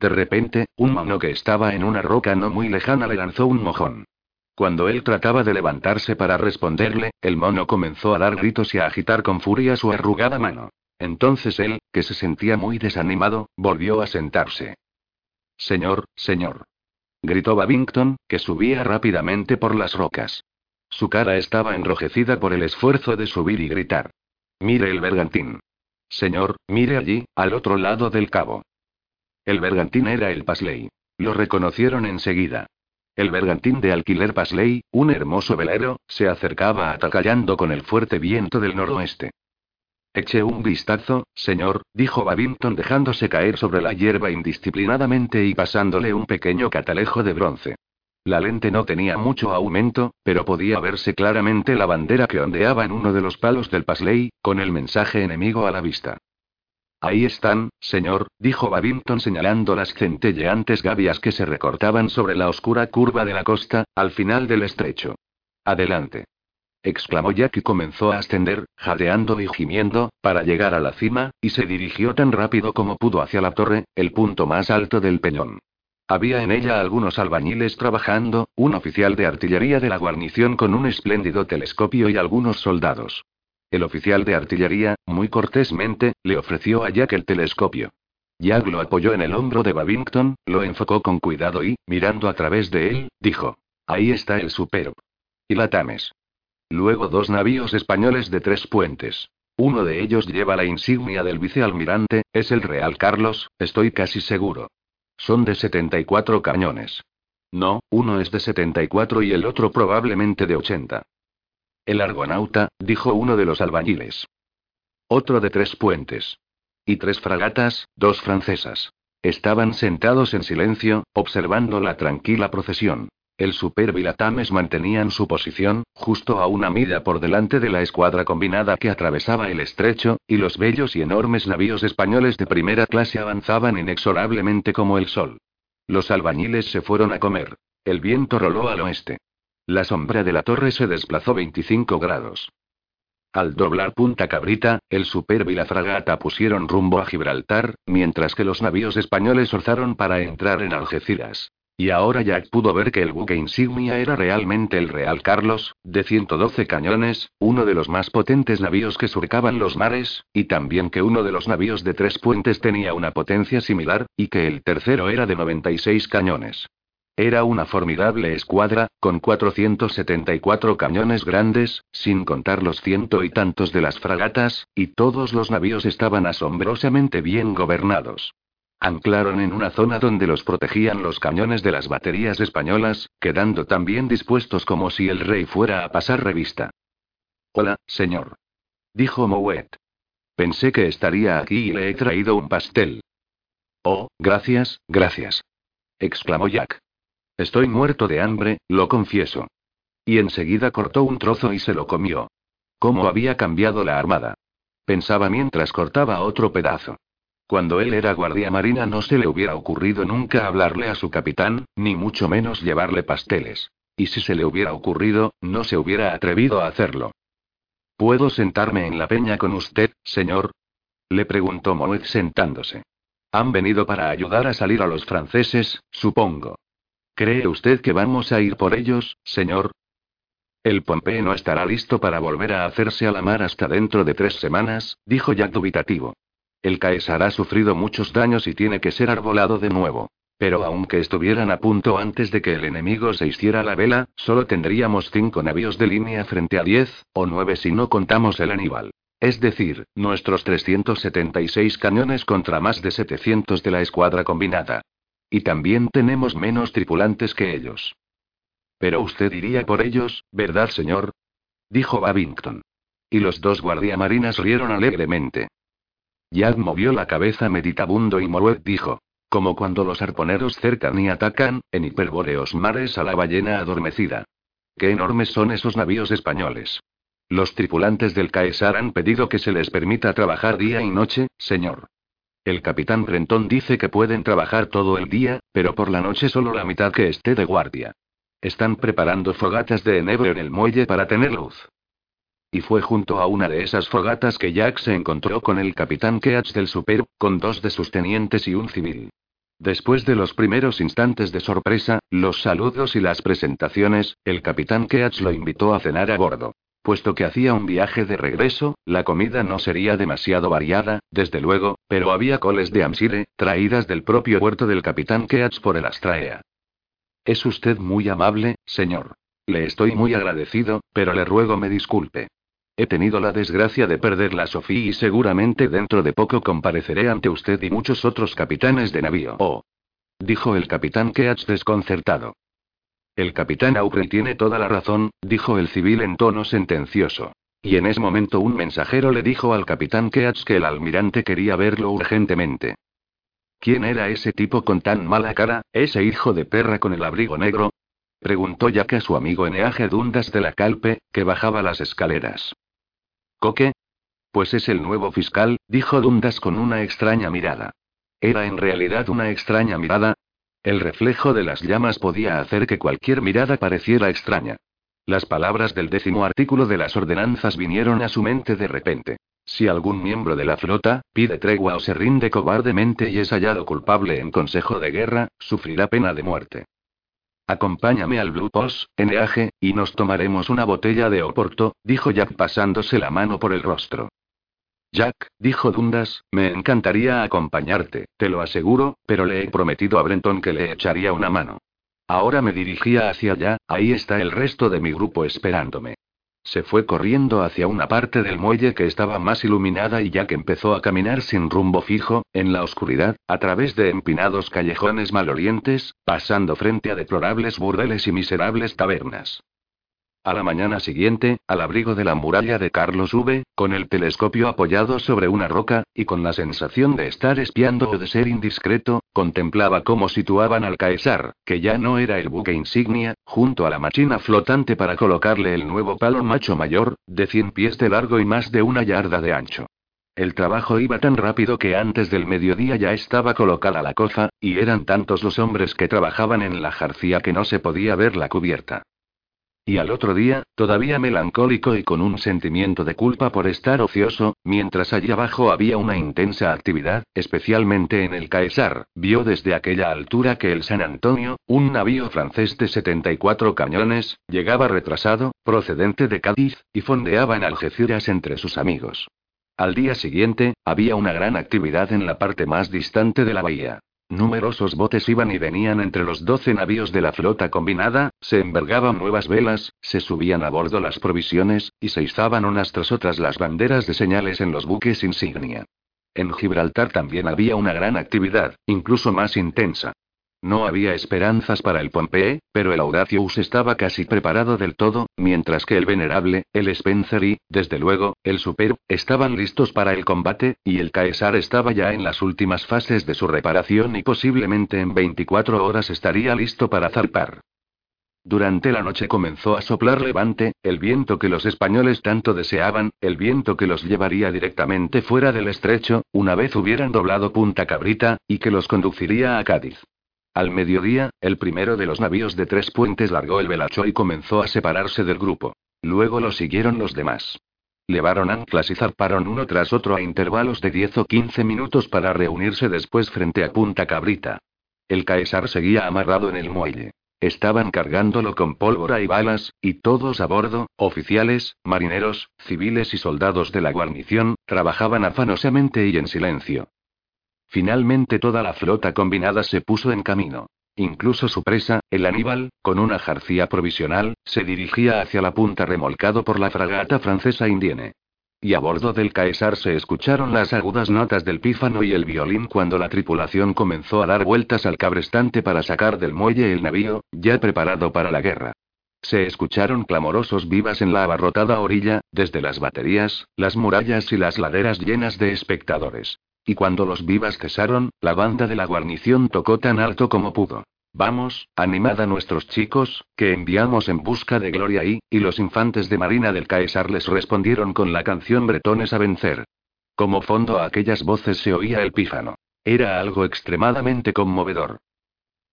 De repente, un mono que estaba en una roca no muy lejana le lanzó un mojón. Cuando él trataba de levantarse para responderle, el mono comenzó a dar gritos y a agitar con furia su arrugada mano. Entonces él, que se sentía muy desanimado, volvió a sentarse. Señor, señor gritó Babington, que subía rápidamente por las rocas. Su cara estaba enrojecida por el esfuerzo de subir y gritar. Mire el bergantín. Señor, mire allí, al otro lado del cabo. El bergantín era el Pasley. Lo reconocieron enseguida. El bergantín de alquiler Pasley, un hermoso velero, se acercaba atacallando con el fuerte viento del noroeste. Eche un vistazo, señor, dijo Babington dejándose caer sobre la hierba indisciplinadamente y pasándole un pequeño catalejo de bronce. La lente no tenía mucho aumento, pero podía verse claramente la bandera que ondeaba en uno de los palos del Pasley, con el mensaje enemigo a la vista. Ahí están, señor, dijo Babington señalando las centelleantes gavias que se recortaban sobre la oscura curva de la costa, al final del estrecho. Adelante exclamó Jack y comenzó a ascender, jadeando y gimiendo, para llegar a la cima, y se dirigió tan rápido como pudo hacia la torre, el punto más alto del peñón. Había en ella algunos albañiles trabajando, un oficial de artillería de la guarnición con un espléndido telescopio y algunos soldados. El oficial de artillería, muy cortésmente, le ofreció a Jack el telescopio. Jack lo apoyó en el hombro de Babington, lo enfocó con cuidado y, mirando a través de él, dijo: Ahí está el supero. Y la Tames. Luego dos navíos españoles de tres puentes. Uno de ellos lleva la insignia del vicealmirante, es el Real Carlos, estoy casi seguro. Son de 74 cañones. No, uno es de 74 y el otro probablemente de 80. El argonauta, dijo uno de los albañiles. Otro de tres puentes. Y tres fragatas, dos francesas. Estaban sentados en silencio, observando la tranquila procesión. El Super y mantenían su posición, justo a una milla por delante de la escuadra combinada que atravesaba el estrecho, y los bellos y enormes navíos españoles de primera clase avanzaban inexorablemente como el sol. Los albañiles se fueron a comer. El viento roló al oeste. La sombra de la torre se desplazó 25 grados. Al doblar Punta Cabrita, el Superb y la fragata pusieron rumbo a Gibraltar, mientras que los navíos españoles orzaron para entrar en Algeciras. Y ahora Jack pudo ver que el buque insignia era realmente el Real Carlos, de 112 cañones, uno de los más potentes navíos que surcaban los mares, y también que uno de los navíos de tres puentes tenía una potencia similar, y que el tercero era de 96 cañones. Era una formidable escuadra, con 474 cañones grandes, sin contar los ciento y tantos de las fragatas, y todos los navíos estaban asombrosamente bien gobernados. Anclaron en una zona donde los protegían los cañones de las baterías españolas, quedando tan bien dispuestos como si el rey fuera a pasar revista. Hola, señor. Dijo Mouet. Pensé que estaría aquí y le he traído un pastel. Oh, gracias, gracias. exclamó Jack. Estoy muerto de hambre, lo confieso. Y enseguida cortó un trozo y se lo comió. ¿Cómo había cambiado la armada? Pensaba mientras cortaba otro pedazo. Cuando él era guardia marina no se le hubiera ocurrido nunca hablarle a su capitán, ni mucho menos llevarle pasteles. Y si se le hubiera ocurrido, no se hubiera atrevido a hacerlo. ¿Puedo sentarme en la peña con usted, señor? Le preguntó Moet sentándose. Han venido para ayudar a salir a los franceses, supongo. ¿Cree usted que vamos a ir por ellos, señor? El Pompey no estará listo para volver a hacerse a la mar hasta dentro de tres semanas, dijo Jack dubitativo. El Caesar ha sufrido muchos daños y tiene que ser arbolado de nuevo. Pero aunque estuvieran a punto antes de que el enemigo se hiciera la vela, solo tendríamos cinco navíos de línea frente a diez, o nueve si no contamos el Aníbal. Es decir, nuestros 376 cañones contra más de 700 de la escuadra combinada. Y también tenemos menos tripulantes que ellos. Pero usted iría por ellos, ¿verdad, señor? Dijo Babington. Y los dos guardiamarinas rieron alegremente. Yad movió la cabeza meditabundo y Moruet dijo. Como cuando los arponeros cercan y atacan, en hiperbóreos mares a la ballena adormecida. Qué enormes son esos navíos españoles. Los tripulantes del Caesar han pedido que se les permita trabajar día y noche, señor. El capitán Brenton dice que pueden trabajar todo el día, pero por la noche solo la mitad que esté de guardia. Están preparando fogatas de enebro en el muelle para tener luz. Y fue junto a una de esas fogatas que Jack se encontró con el capitán Keats del Super, con dos de sus tenientes y un civil. Después de los primeros instantes de sorpresa, los saludos y las presentaciones, el capitán Keats lo invitó a cenar a bordo. Puesto que hacía un viaje de regreso, la comida no sería demasiado variada, desde luego, pero había coles de Amsire, traídas del propio puerto del capitán Keats por el Astraea. Es usted muy amable, señor. Le estoy muy agradecido, pero le ruego me disculpe. He tenido la desgracia de perder la Sofía y seguramente dentro de poco compareceré ante usted y muchos otros capitanes de navío. Oh. Dijo el capitán Keats desconcertado. El capitán Aubrey tiene toda la razón, dijo el civil en tono sentencioso. Y en ese momento un mensajero le dijo al capitán Keats que el almirante quería verlo urgentemente. ¿Quién era ese tipo con tan mala cara, ese hijo de perra con el abrigo negro? Preguntó que a su amigo Eneaje Dundas de la Calpe, que bajaba las escaleras. ¿Coque? Pues es el nuevo fiscal, dijo Dundas con una extraña mirada. ¿Era en realidad una extraña mirada? El reflejo de las llamas podía hacer que cualquier mirada pareciera extraña. Las palabras del décimo artículo de las ordenanzas vinieron a su mente de repente. Si algún miembro de la flota, pide tregua o se rinde cobardemente y es hallado culpable en consejo de guerra, sufrirá pena de muerte. Acompáñame al Blue Post, NAG, y nos tomaremos una botella de Oporto, dijo Jack pasándose la mano por el rostro. Jack, dijo Dundas, me encantaría acompañarte, te lo aseguro, pero le he prometido a Brenton que le echaría una mano. Ahora me dirigía hacia allá, ahí está el resto de mi grupo esperándome. Se fue corriendo hacia una parte del muelle que estaba más iluminada y Jack empezó a caminar sin rumbo fijo, en la oscuridad, a través de empinados callejones malolientes, pasando frente a deplorables burdeles y miserables tabernas. A la mañana siguiente, al abrigo de la muralla de Carlos V, con el telescopio apoyado sobre una roca, y con la sensación de estar espiando o de ser indiscreto, contemplaba cómo situaban al Caesar, que ya no era el buque insignia, junto a la machina flotante para colocarle el nuevo palo macho mayor, de 100 pies de largo y más de una yarda de ancho. El trabajo iba tan rápido que antes del mediodía ya estaba colocada la coza, y eran tantos los hombres que trabajaban en la jarcía que no se podía ver la cubierta. Y al otro día, todavía melancólico y con un sentimiento de culpa por estar ocioso, mientras allí abajo había una intensa actividad, especialmente en el Caesar, vio desde aquella altura que el San Antonio, un navío francés de 74 cañones, llegaba retrasado, procedente de Cádiz, y fondeaba en Algeciras entre sus amigos. Al día siguiente, había una gran actividad en la parte más distante de la bahía. Numerosos botes iban y venían entre los doce navíos de la flota combinada, se envergaban nuevas velas, se subían a bordo las provisiones, y se izaban unas tras otras las banderas de señales en los buques insignia. En Gibraltar también había una gran actividad, incluso más intensa. No había esperanzas para el Pompey, pero el Audacious estaba casi preparado del todo, mientras que el Venerable, el Spencer y, desde luego, el Super, estaban listos para el combate, y el Caesar estaba ya en las últimas fases de su reparación y posiblemente en 24 horas estaría listo para zarpar. Durante la noche comenzó a soplar levante, el viento que los españoles tanto deseaban, el viento que los llevaría directamente fuera del estrecho, una vez hubieran doblado Punta Cabrita, y que los conduciría a Cádiz. Al mediodía, el primero de los navíos de tres puentes largó el velacho y comenzó a separarse del grupo. Luego lo siguieron los demás. Levaron anclas y zarparon uno tras otro a intervalos de 10 o 15 minutos para reunirse después frente a Punta Cabrita. El Caesar seguía amarrado en el muelle. Estaban cargándolo con pólvora y balas, y todos a bordo, oficiales, marineros, civiles y soldados de la guarnición, trabajaban afanosamente y en silencio. Finalmente toda la flota combinada se puso en camino. Incluso su presa, el Aníbal, con una jarcía provisional, se dirigía hacia la punta remolcado por la fragata francesa Indiene. Y a bordo del Caesar se escucharon las agudas notas del pífano y el violín cuando la tripulación comenzó a dar vueltas al cabrestante para sacar del muelle el navío, ya preparado para la guerra. Se escucharon clamorosos vivas en la abarrotada orilla, desde las baterías, las murallas y las laderas llenas de espectadores. Y cuando los vivas cesaron, la banda de la guarnición tocó tan alto como pudo. Vamos, animad a nuestros chicos, que enviamos en busca de gloria y, y los infantes de marina del Caesar les respondieron con la canción Bretones a vencer. Como fondo a aquellas voces se oía el pífano. Era algo extremadamente conmovedor.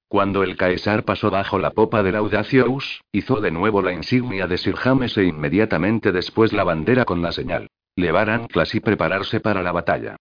Cuando el Caesar pasó bajo la popa del Audacious, hizo de nuevo la insignia de Sir James e inmediatamente después la bandera con la señal. Levar anclas y prepararse para la batalla.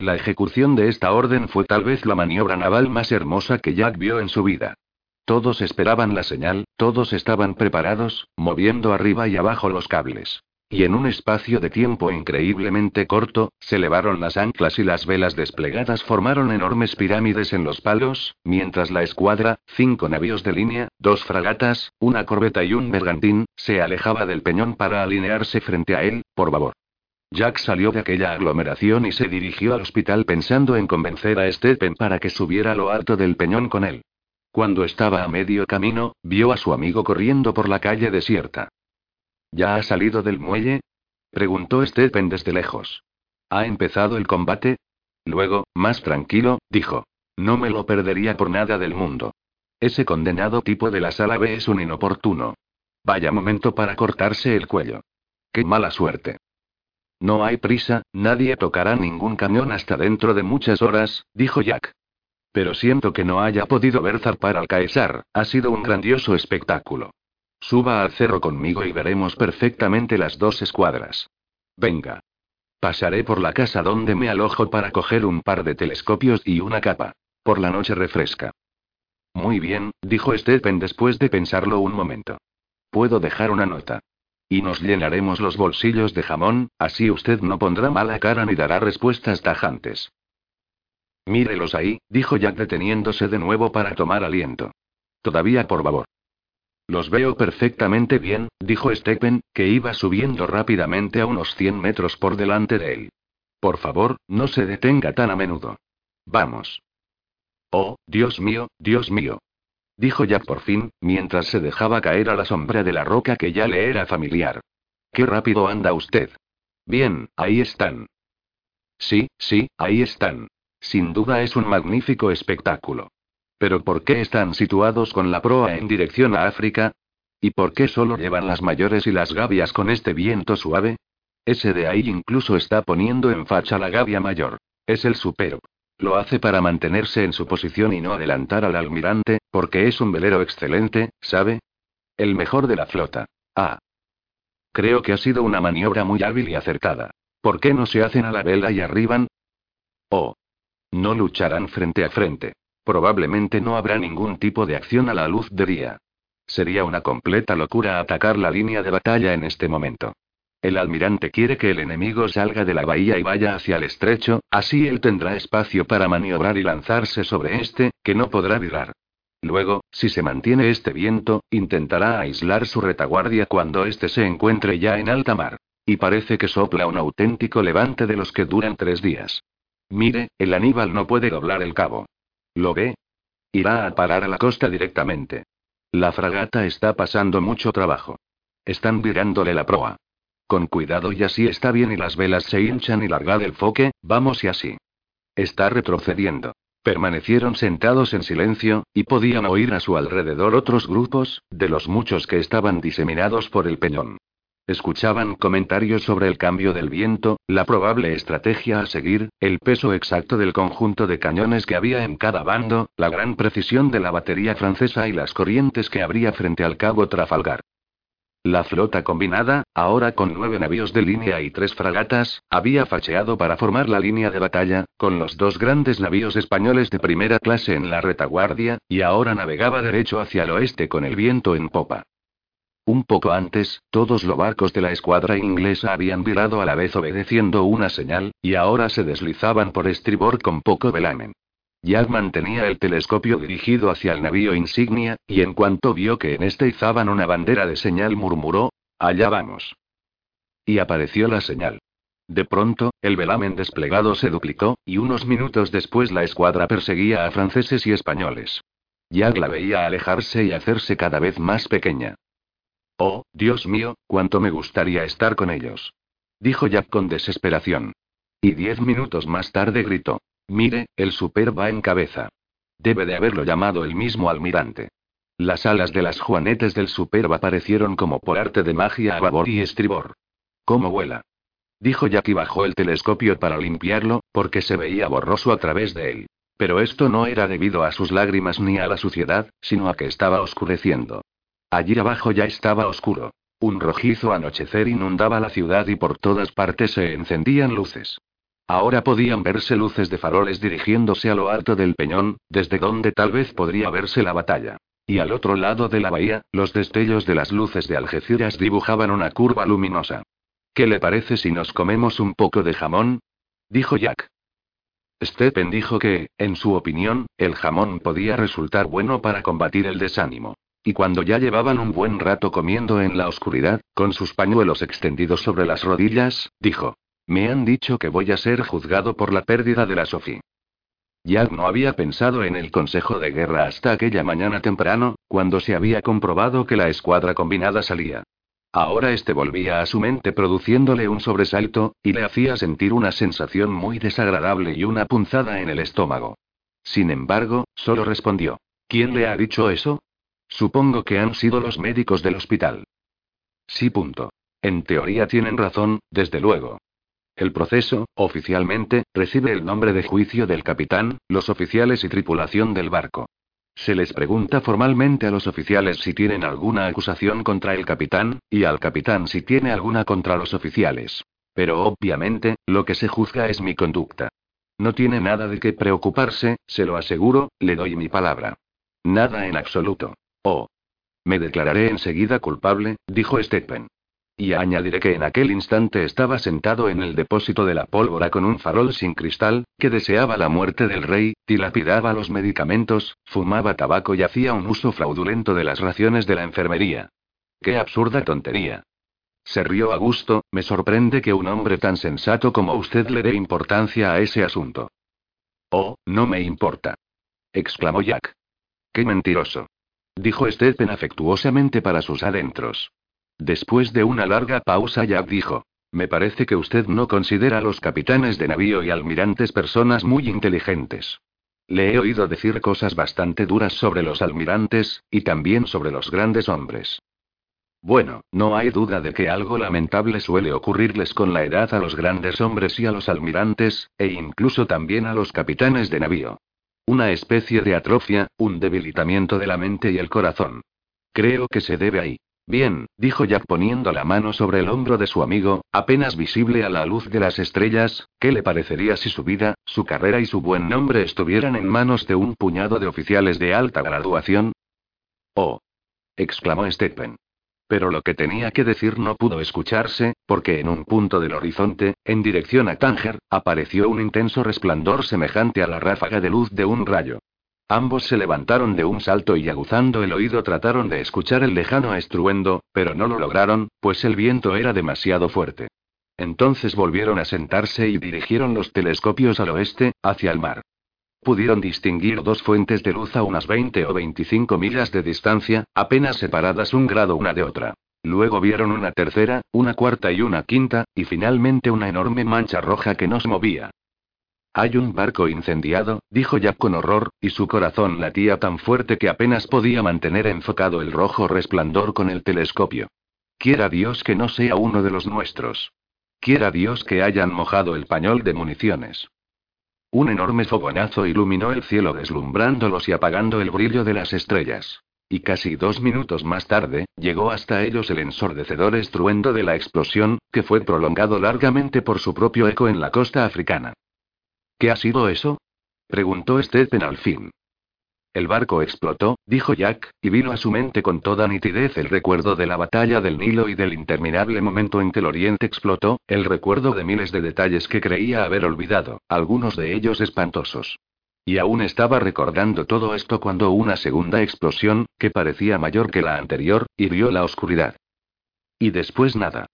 La ejecución de esta orden fue tal vez la maniobra naval más hermosa que Jack vio en su vida. Todos esperaban la señal, todos estaban preparados, moviendo arriba y abajo los cables. Y en un espacio de tiempo increíblemente corto, se elevaron las anclas y las velas desplegadas formaron enormes pirámides en los palos, mientras la escuadra, cinco navíos de línea, dos fragatas, una corbeta y un bergantín, se alejaba del peñón para alinearse frente a él, por favor. Jack salió de aquella aglomeración y se dirigió al hospital pensando en convencer a Stephen para que subiera lo alto del peñón con él. Cuando estaba a medio camino, vio a su amigo corriendo por la calle desierta. ¿Ya ha salido del muelle? preguntó Stephen desde lejos. ¿Ha empezado el combate? Luego, más tranquilo, dijo. No me lo perdería por nada del mundo. Ese condenado tipo de la sala B es un inoportuno. Vaya momento para cortarse el cuello. Qué mala suerte. No hay prisa, nadie tocará ningún camión hasta dentro de muchas horas, dijo Jack. Pero siento que no haya podido ver zarpar al Caesar, ha sido un grandioso espectáculo. Suba al cerro conmigo y veremos perfectamente las dos escuadras. Venga. Pasaré por la casa donde me alojo para coger un par de telescopios y una capa. Por la noche refresca. Muy bien, dijo Stephen después de pensarlo un momento. Puedo dejar una nota. Y nos llenaremos los bolsillos de jamón, así usted no pondrá mala cara ni dará respuestas tajantes. Mírelos ahí, dijo Jack deteniéndose de nuevo para tomar aliento. Todavía por favor. Los veo perfectamente bien, dijo Stephen, que iba subiendo rápidamente a unos 100 metros por delante de él. Por favor, no se detenga tan a menudo. Vamos. Oh, Dios mío, Dios mío dijo Jack por fin, mientras se dejaba caer a la sombra de la roca que ya le era familiar. Qué rápido anda usted. Bien, ahí están. Sí, sí, ahí están. Sin duda es un magnífico espectáculo. Pero ¿por qué están situados con la proa en dirección a África? ¿Y por qué solo llevan las mayores y las gavias con este viento suave? Ese de ahí incluso está poniendo en facha la gavia mayor. Es el supero. Lo hace para mantenerse en su posición y no adelantar al almirante, porque es un velero excelente, ¿sabe? El mejor de la flota. Ah. Creo que ha sido una maniobra muy hábil y acertada. ¿Por qué no se hacen a la vela y arriban? Oh. No lucharán frente a frente. Probablemente no habrá ningún tipo de acción a la luz de día. Sería una completa locura atacar la línea de batalla en este momento. El almirante quiere que el enemigo salga de la bahía y vaya hacia el estrecho, así él tendrá espacio para maniobrar y lanzarse sobre este, que no podrá virar. Luego, si se mantiene este viento, intentará aislar su retaguardia cuando éste se encuentre ya en alta mar. Y parece que sopla un auténtico levante de los que duran tres días. Mire, el Aníbal no puede doblar el cabo. ¿Lo ve? Irá a parar a la costa directamente. La fragata está pasando mucho trabajo. Están virándole la proa. Con cuidado y así está bien y las velas se hinchan y largad el foque, vamos y así. Está retrocediendo. Permanecieron sentados en silencio, y podían oír a su alrededor otros grupos, de los muchos que estaban diseminados por el peñón. Escuchaban comentarios sobre el cambio del viento, la probable estrategia a seguir, el peso exacto del conjunto de cañones que había en cada bando, la gran precisión de la batería francesa y las corrientes que habría frente al cabo Trafalgar. La flota combinada, ahora con nueve navíos de línea y tres fragatas, había facheado para formar la línea de batalla, con los dos grandes navíos españoles de primera clase en la retaguardia, y ahora navegaba derecho hacia el oeste con el viento en popa. Un poco antes, todos los barcos de la escuadra inglesa habían virado a la vez obedeciendo una señal, y ahora se deslizaban por estribor con poco velamen. Jack mantenía el telescopio dirigido hacia el navío insignia, y en cuanto vio que en este izaban una bandera de señal murmuró, Allá vamos. Y apareció la señal. De pronto, el velamen desplegado se duplicó, y unos minutos después la escuadra perseguía a franceses y españoles. Jack la veía alejarse y hacerse cada vez más pequeña. Oh, Dios mío, cuánto me gustaría estar con ellos. Dijo Jack con desesperación. Y diez minutos más tarde gritó. Mire, el super va en cabeza. Debe de haberlo llamado el mismo almirante. Las alas de las juanetes del Superba aparecieron como por arte de magia a babor y estribor. ¿Cómo vuela? Dijo Jack y bajó el telescopio para limpiarlo, porque se veía borroso a través de él. Pero esto no era debido a sus lágrimas ni a la suciedad, sino a que estaba oscureciendo. Allí abajo ya estaba oscuro. Un rojizo anochecer inundaba la ciudad y por todas partes se encendían luces. Ahora podían verse luces de faroles dirigiéndose a lo alto del peñón, desde donde tal vez podría verse la batalla. Y al otro lado de la bahía, los destellos de las luces de Algeciras dibujaban una curva luminosa. ¿Qué le parece si nos comemos un poco de jamón? dijo Jack. Stephen dijo que, en su opinión, el jamón podía resultar bueno para combatir el desánimo. Y cuando ya llevaban un buen rato comiendo en la oscuridad, con sus pañuelos extendidos sobre las rodillas, dijo, me han dicho que voy a ser juzgado por la pérdida de la Sophie. Jack no había pensado en el consejo de guerra hasta aquella mañana temprano, cuando se había comprobado que la escuadra combinada salía. Ahora este volvía a su mente produciéndole un sobresalto, y le hacía sentir una sensación muy desagradable y una punzada en el estómago. Sin embargo, solo respondió. ¿Quién le ha dicho eso? Supongo que han sido los médicos del hospital. Sí, punto. En teoría tienen razón, desde luego. El proceso, oficialmente, recibe el nombre de juicio del capitán, los oficiales y tripulación del barco. Se les pregunta formalmente a los oficiales si tienen alguna acusación contra el capitán, y al capitán si tiene alguna contra los oficiales. Pero obviamente, lo que se juzga es mi conducta. No tiene nada de qué preocuparse, se lo aseguro, le doy mi palabra. Nada en absoluto. Oh. Me declararé enseguida culpable, dijo Stephen. Y añadiré que en aquel instante estaba sentado en el depósito de la pólvora con un farol sin cristal, que deseaba la muerte del rey, dilapidaba los medicamentos, fumaba tabaco y hacía un uso fraudulento de las raciones de la enfermería. ¡Qué absurda tontería! Se rió a gusto, me sorprende que un hombre tan sensato como usted le dé importancia a ese asunto. Oh, no me importa. exclamó Jack. ¡Qué mentiroso! dijo Stephen afectuosamente para sus adentros. Después de una larga pausa, Jack dijo. Me parece que usted no considera a los capitanes de navío y almirantes personas muy inteligentes. Le he oído decir cosas bastante duras sobre los almirantes, y también sobre los grandes hombres. Bueno, no hay duda de que algo lamentable suele ocurrirles con la edad a los grandes hombres y a los almirantes, e incluso también a los capitanes de navío. Una especie de atrofia, un debilitamiento de la mente y el corazón. Creo que se debe ahí. Bien, dijo Jack poniendo la mano sobre el hombro de su amigo, apenas visible a la luz de las estrellas, ¿qué le parecería si su vida, su carrera y su buen nombre estuvieran en manos de un puñado de oficiales de alta graduación? Oh. exclamó Stephen. Pero lo que tenía que decir no pudo escucharse, porque en un punto del horizonte, en dirección a Tánger, apareció un intenso resplandor semejante a la ráfaga de luz de un rayo. Ambos se levantaron de un salto y aguzando el oído trataron de escuchar el lejano estruendo, pero no lo lograron, pues el viento era demasiado fuerte. Entonces volvieron a sentarse y dirigieron los telescopios al oeste, hacia el mar. Pudieron distinguir dos fuentes de luz a unas 20 o 25 millas de distancia, apenas separadas un grado una de otra. Luego vieron una tercera, una cuarta y una quinta, y finalmente una enorme mancha roja que nos movía. Hay un barco incendiado, dijo Jack con horror, y su corazón latía tan fuerte que apenas podía mantener enfocado el rojo resplandor con el telescopio. Quiera Dios que no sea uno de los nuestros. Quiera Dios que hayan mojado el pañol de municiones. Un enorme fogonazo iluminó el cielo deslumbrándolos y apagando el brillo de las estrellas. Y casi dos minutos más tarde, llegó hasta ellos el ensordecedor estruendo de la explosión, que fue prolongado largamente por su propio eco en la costa africana. ¿Qué ha sido eso? preguntó Stephen al fin. El barco explotó, dijo Jack, y vino a su mente con toda nitidez el recuerdo de la batalla del Nilo y del interminable momento en que el Oriente explotó, el recuerdo de miles de detalles que creía haber olvidado, algunos de ellos espantosos. Y aún estaba recordando todo esto cuando una segunda explosión, que parecía mayor que la anterior, hirió la oscuridad. Y después nada.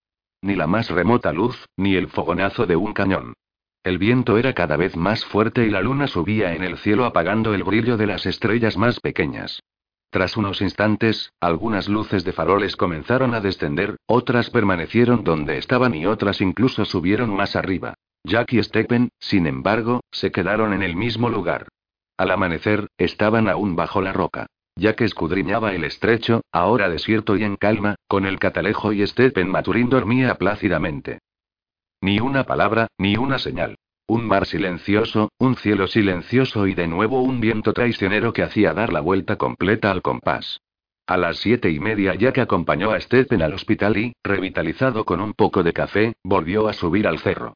Ni la más remota luz, ni el fogonazo de un cañón. El viento era cada vez más fuerte y la luna subía en el cielo apagando el brillo de las estrellas más pequeñas. Tras unos instantes, algunas luces de faroles comenzaron a descender, otras permanecieron donde estaban y otras incluso subieron más arriba. Jack y Stephen, sin embargo, se quedaron en el mismo lugar. Al amanecer, estaban aún bajo la roca. Jack escudriñaba el estrecho, ahora desierto y en calma, con el catalejo y Stephen Maturín dormía plácidamente. Ni una palabra, ni una señal. Un mar silencioso, un cielo silencioso y de nuevo un viento traicionero que hacía dar la vuelta completa al compás. A las siete y media Jack acompañó a Stephen al hospital y, revitalizado con un poco de café, volvió a subir al cerro.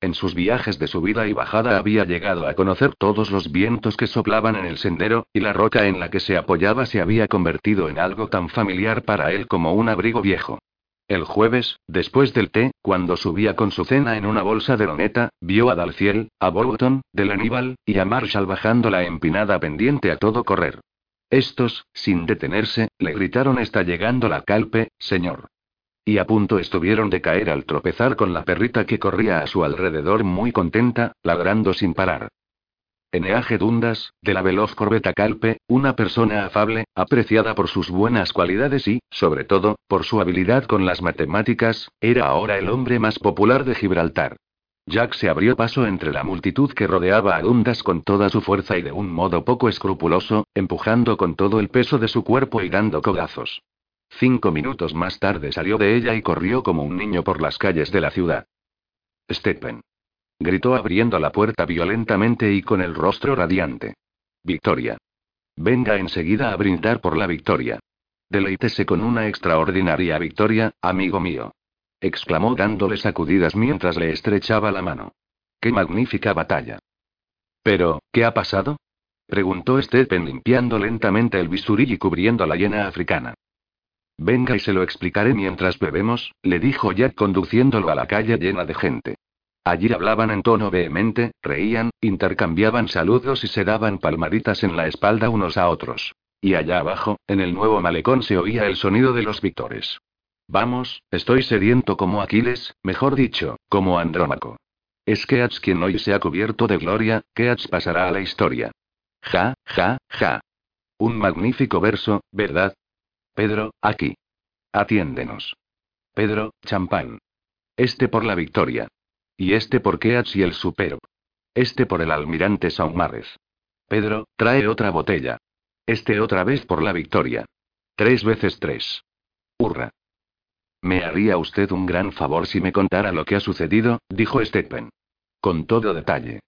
En sus viajes de subida y bajada había llegado a conocer todos los vientos que soplaban en el sendero, y la roca en la que se apoyaba se había convertido en algo tan familiar para él como un abrigo viejo. El jueves, después del té, cuando subía con su cena en una bolsa de loneta, vio a Dalciel, a Bolton, del Aníbal, y a Marshall bajando la empinada pendiente a todo correr. Estos, sin detenerse, le gritaron está llegando la calpe, señor. Y a punto estuvieron de caer al tropezar con la perrita que corría a su alrededor muy contenta, ladrando sin parar. Eneaje Dundas, de la veloz corbeta Calpe, una persona afable, apreciada por sus buenas cualidades y, sobre todo, por su habilidad con las matemáticas, era ahora el hombre más popular de Gibraltar. Jack se abrió paso entre la multitud que rodeaba a Dundas con toda su fuerza y de un modo poco escrupuloso, empujando con todo el peso de su cuerpo y dando codazos. Cinco minutos más tarde salió de ella y corrió como un niño por las calles de la ciudad. Stephen. Gritó abriendo la puerta violentamente y con el rostro radiante. Victoria. Venga enseguida a brindar por la victoria. Deleítese con una extraordinaria victoria, amigo mío. Exclamó dándole sacudidas mientras le estrechaba la mano. ¡Qué magnífica batalla! Pero, ¿qué ha pasado? Preguntó Stephen limpiando lentamente el bisturí y cubriendo la hiena africana. Venga y se lo explicaré mientras bebemos, le dijo Jack conduciéndolo a la calle llena de gente. Allí hablaban en tono vehemente, reían, intercambiaban saludos y se daban palmaditas en la espalda unos a otros. Y allá abajo, en el nuevo malecón se oía el sonido de los victores. Vamos, estoy sediento como Aquiles, mejor dicho, como Andrómaco. Es Keats quien hoy se ha cubierto de gloria, Keats pasará a la historia. Ja, ja, ja. Un magnífico verso, ¿verdad? Pedro, aquí. Atiéndenos. Pedro, champán. Este por la victoria. Y este por Keats y el supero. Este por el almirante Saumarez. Pedro, trae otra botella. Este otra vez por la victoria. Tres veces tres. Hurra. Me haría usted un gran favor si me contara lo que ha sucedido, dijo Stephen. Con todo detalle.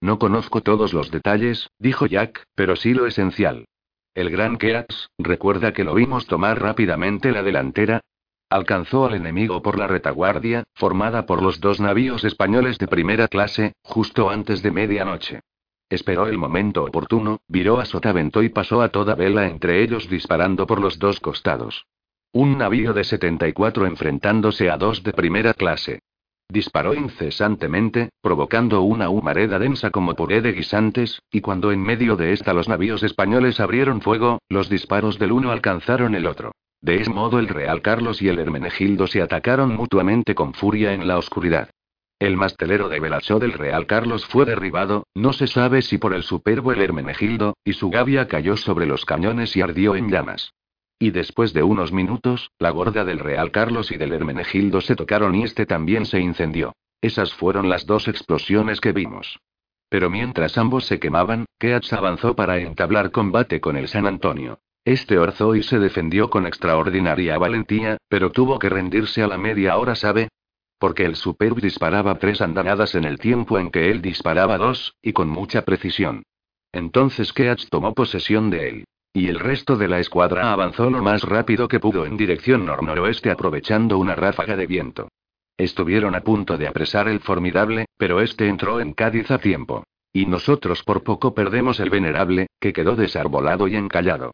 No conozco todos los detalles, dijo Jack, pero sí lo esencial. El gran Keats, recuerda que lo vimos tomar rápidamente la delantera. Alcanzó al enemigo por la retaguardia, formada por los dos navíos españoles de primera clase, justo antes de medianoche. Esperó el momento oportuno, viró a sotavento y pasó a toda vela entre ellos disparando por los dos costados. Un navío de 74 enfrentándose a dos de primera clase. Disparó incesantemente, provocando una humareda densa como puré de guisantes, y cuando en medio de esta los navíos españoles abrieron fuego, los disparos del uno alcanzaron el otro. De ese modo el Real Carlos y el Hermenegildo se atacaron mutuamente con furia en la oscuridad. El mastelero de Velasó del Real Carlos fue derribado, no se sabe si por el superbo el Hermenegildo, y su gavia cayó sobre los cañones y ardió en llamas. Y después de unos minutos, la gorda del Real Carlos y del Hermenegildo se tocaron y este también se incendió. Esas fueron las dos explosiones que vimos. Pero mientras ambos se quemaban, Keats avanzó para entablar combate con el San Antonio. Este orzó y se defendió con extraordinaria valentía, pero tuvo que rendirse a la media hora, ¿sabe? Porque el Superb disparaba tres andanadas en el tiempo en que él disparaba dos, y con mucha precisión. Entonces Keats tomó posesión de él. Y el resto de la escuadra avanzó lo más rápido que pudo en dirección nor-noroeste aprovechando una ráfaga de viento. Estuvieron a punto de apresar el formidable, pero este entró en Cádiz a tiempo. Y nosotros por poco perdemos el venerable, que quedó desarbolado y encallado.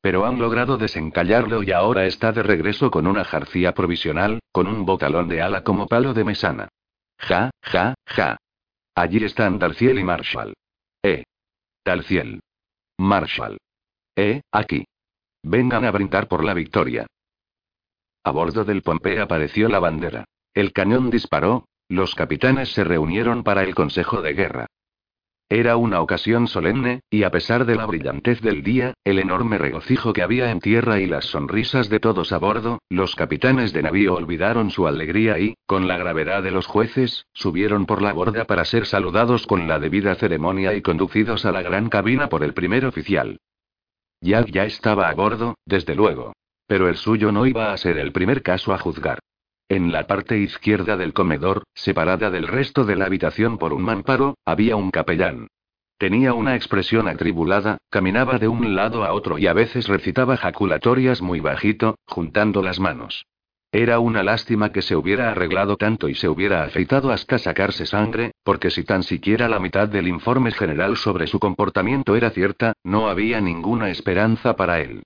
Pero han logrado desencallarlo y ahora está de regreso con una jarcía provisional, con un botalón de ala como palo de mesana. Ja, ja, ja. Allí están Dalciel y Marshall. Eh. Dalciel. Marshall. Eh, aquí. Vengan a brindar por la victoria. A bordo del Pompey apareció la bandera. El cañón disparó, los capitanes se reunieron para el consejo de guerra. Era una ocasión solemne, y a pesar de la brillantez del día, el enorme regocijo que había en tierra y las sonrisas de todos a bordo, los capitanes de navío olvidaron su alegría y, con la gravedad de los jueces, subieron por la borda para ser saludados con la debida ceremonia y conducidos a la gran cabina por el primer oficial. Jack ya estaba a bordo, desde luego. Pero el suyo no iba a ser el primer caso a juzgar. En la parte izquierda del comedor, separada del resto de la habitación por un mamparo, había un capellán. Tenía una expresión atribulada, caminaba de un lado a otro y a veces recitaba jaculatorias muy bajito, juntando las manos. Era una lástima que se hubiera arreglado tanto y se hubiera afeitado hasta sacarse sangre, porque si tan siquiera la mitad del informe general sobre su comportamiento era cierta, no había ninguna esperanza para él.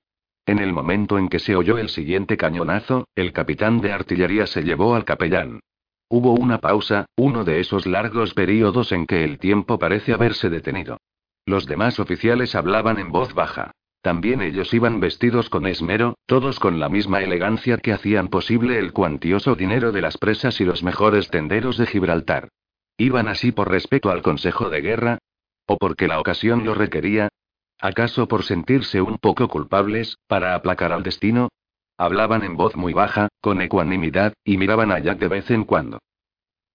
En el momento en que se oyó el siguiente cañonazo, el capitán de artillería se llevó al capellán. Hubo una pausa, uno de esos largos períodos en que el tiempo parece haberse detenido. Los demás oficiales hablaban en voz baja. También ellos iban vestidos con esmero, todos con la misma elegancia que hacían posible el cuantioso dinero de las presas y los mejores tenderos de Gibraltar. ¿Iban así por respeto al Consejo de Guerra? ¿O porque la ocasión lo requería? ¿Acaso por sentirse un poco culpables, para aplacar al destino? Hablaban en voz muy baja, con ecuanimidad, y miraban a Jack de vez en cuando.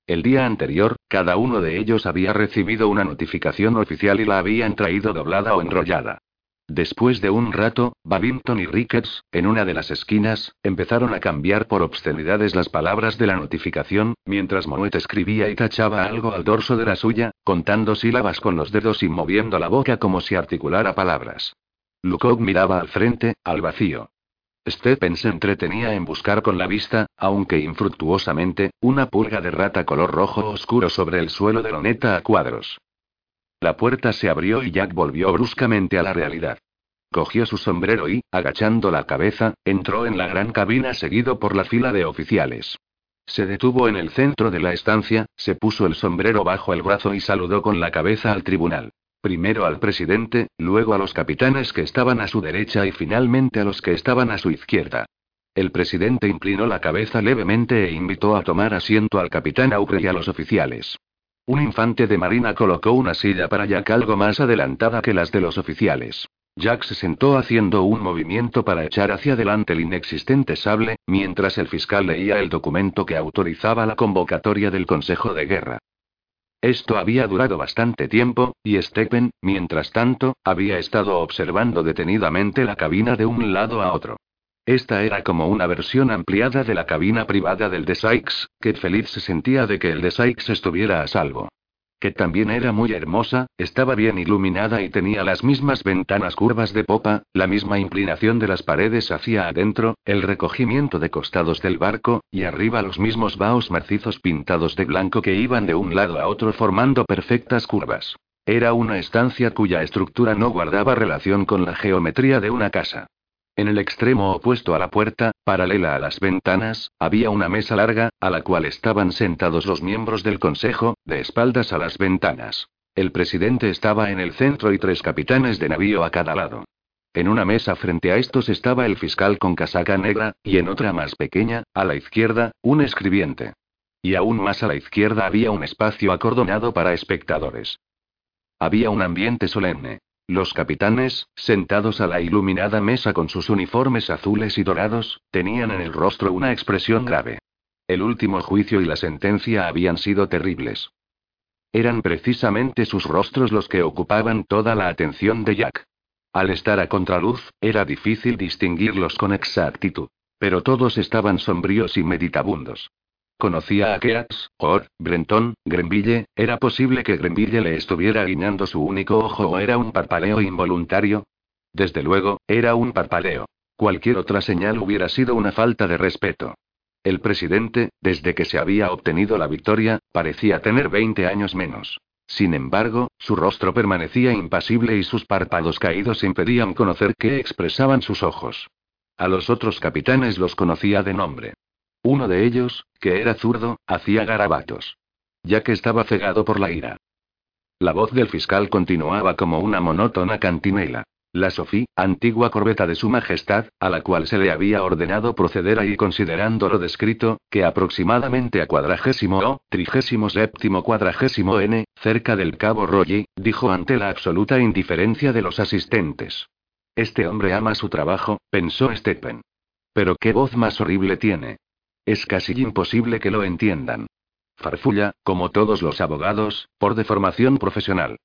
El día anterior, cada uno de ellos había recibido una notificación oficial y la habían traído doblada o enrollada. Después de un rato, Babington y Ricketts, en una de las esquinas, empezaron a cambiar por obscenidades las palabras de la notificación, mientras Moet escribía y tachaba algo al dorso de la suya, contando sílabas con los dedos y moviendo la boca como si articulara palabras. Lucock miraba al frente, al vacío. Steppen se entretenía en buscar con la vista, aunque infructuosamente, una pulga de rata color rojo oscuro sobre el suelo de loneta a cuadros. La puerta se abrió y Jack volvió bruscamente a la realidad. Cogió su sombrero y, agachando la cabeza, entró en la gran cabina seguido por la fila de oficiales. Se detuvo en el centro de la estancia, se puso el sombrero bajo el brazo y saludó con la cabeza al tribunal. Primero al presidente, luego a los capitanes que estaban a su derecha y finalmente a los que estaban a su izquierda. El presidente inclinó la cabeza levemente e invitó a tomar asiento al capitán Aubrey y a los oficiales. Un infante de marina colocó una silla para Jack algo más adelantada que las de los oficiales. Jack se sentó haciendo un movimiento para echar hacia adelante el inexistente sable, mientras el fiscal leía el documento que autorizaba la convocatoria del Consejo de Guerra. Esto había durado bastante tiempo, y Steppen, mientras tanto, había estado observando detenidamente la cabina de un lado a otro. Esta era como una versión ampliada de la cabina privada del de Sykes, que feliz se sentía de que el de Sykes estuviera a salvo. Que también era muy hermosa, estaba bien iluminada y tenía las mismas ventanas curvas de popa, la misma inclinación de las paredes hacia adentro, el recogimiento de costados del barco, y arriba los mismos vaos macizos pintados de blanco que iban de un lado a otro formando perfectas curvas. Era una estancia cuya estructura no guardaba relación con la geometría de una casa. En el extremo opuesto a la puerta, paralela a las ventanas, había una mesa larga, a la cual estaban sentados los miembros del consejo, de espaldas a las ventanas. El presidente estaba en el centro y tres capitanes de navío a cada lado. En una mesa frente a estos estaba el fiscal con casaca negra, y en otra más pequeña, a la izquierda, un escribiente. Y aún más a la izquierda había un espacio acordonado para espectadores. Había un ambiente solemne. Los capitanes, sentados a la iluminada mesa con sus uniformes azules y dorados, tenían en el rostro una expresión grave. El último juicio y la sentencia habían sido terribles. Eran precisamente sus rostros los que ocupaban toda la atención de Jack. Al estar a contraluz, era difícil distinguirlos con exactitud. Pero todos estaban sombríos y meditabundos. Conocía a Keats, Or, Brenton, Grenville, ¿era posible que Grenville le estuviera guiñando su único ojo o era un parpaleo involuntario? Desde luego, era un parpaleo. Cualquier otra señal hubiera sido una falta de respeto. El presidente, desde que se había obtenido la victoria, parecía tener 20 años menos. Sin embargo, su rostro permanecía impasible y sus párpados caídos impedían conocer qué expresaban sus ojos. A los otros capitanes los conocía de nombre. Uno de ellos, que era zurdo, hacía garabatos. Ya que estaba cegado por la ira. La voz del fiscal continuaba como una monótona cantinela. La Sophie, antigua corbeta de Su Majestad, a la cual se le había ordenado proceder ahí considerando lo descrito, que aproximadamente a cuadragésimo o, trigésimo séptimo cuadragésimo n, cerca del cabo Rogi, dijo ante la absoluta indiferencia de los asistentes. Este hombre ama su trabajo, pensó Stephen. Pero qué voz más horrible tiene. Es casi imposible que lo entiendan. Farfulla, como todos los abogados, por deformación profesional.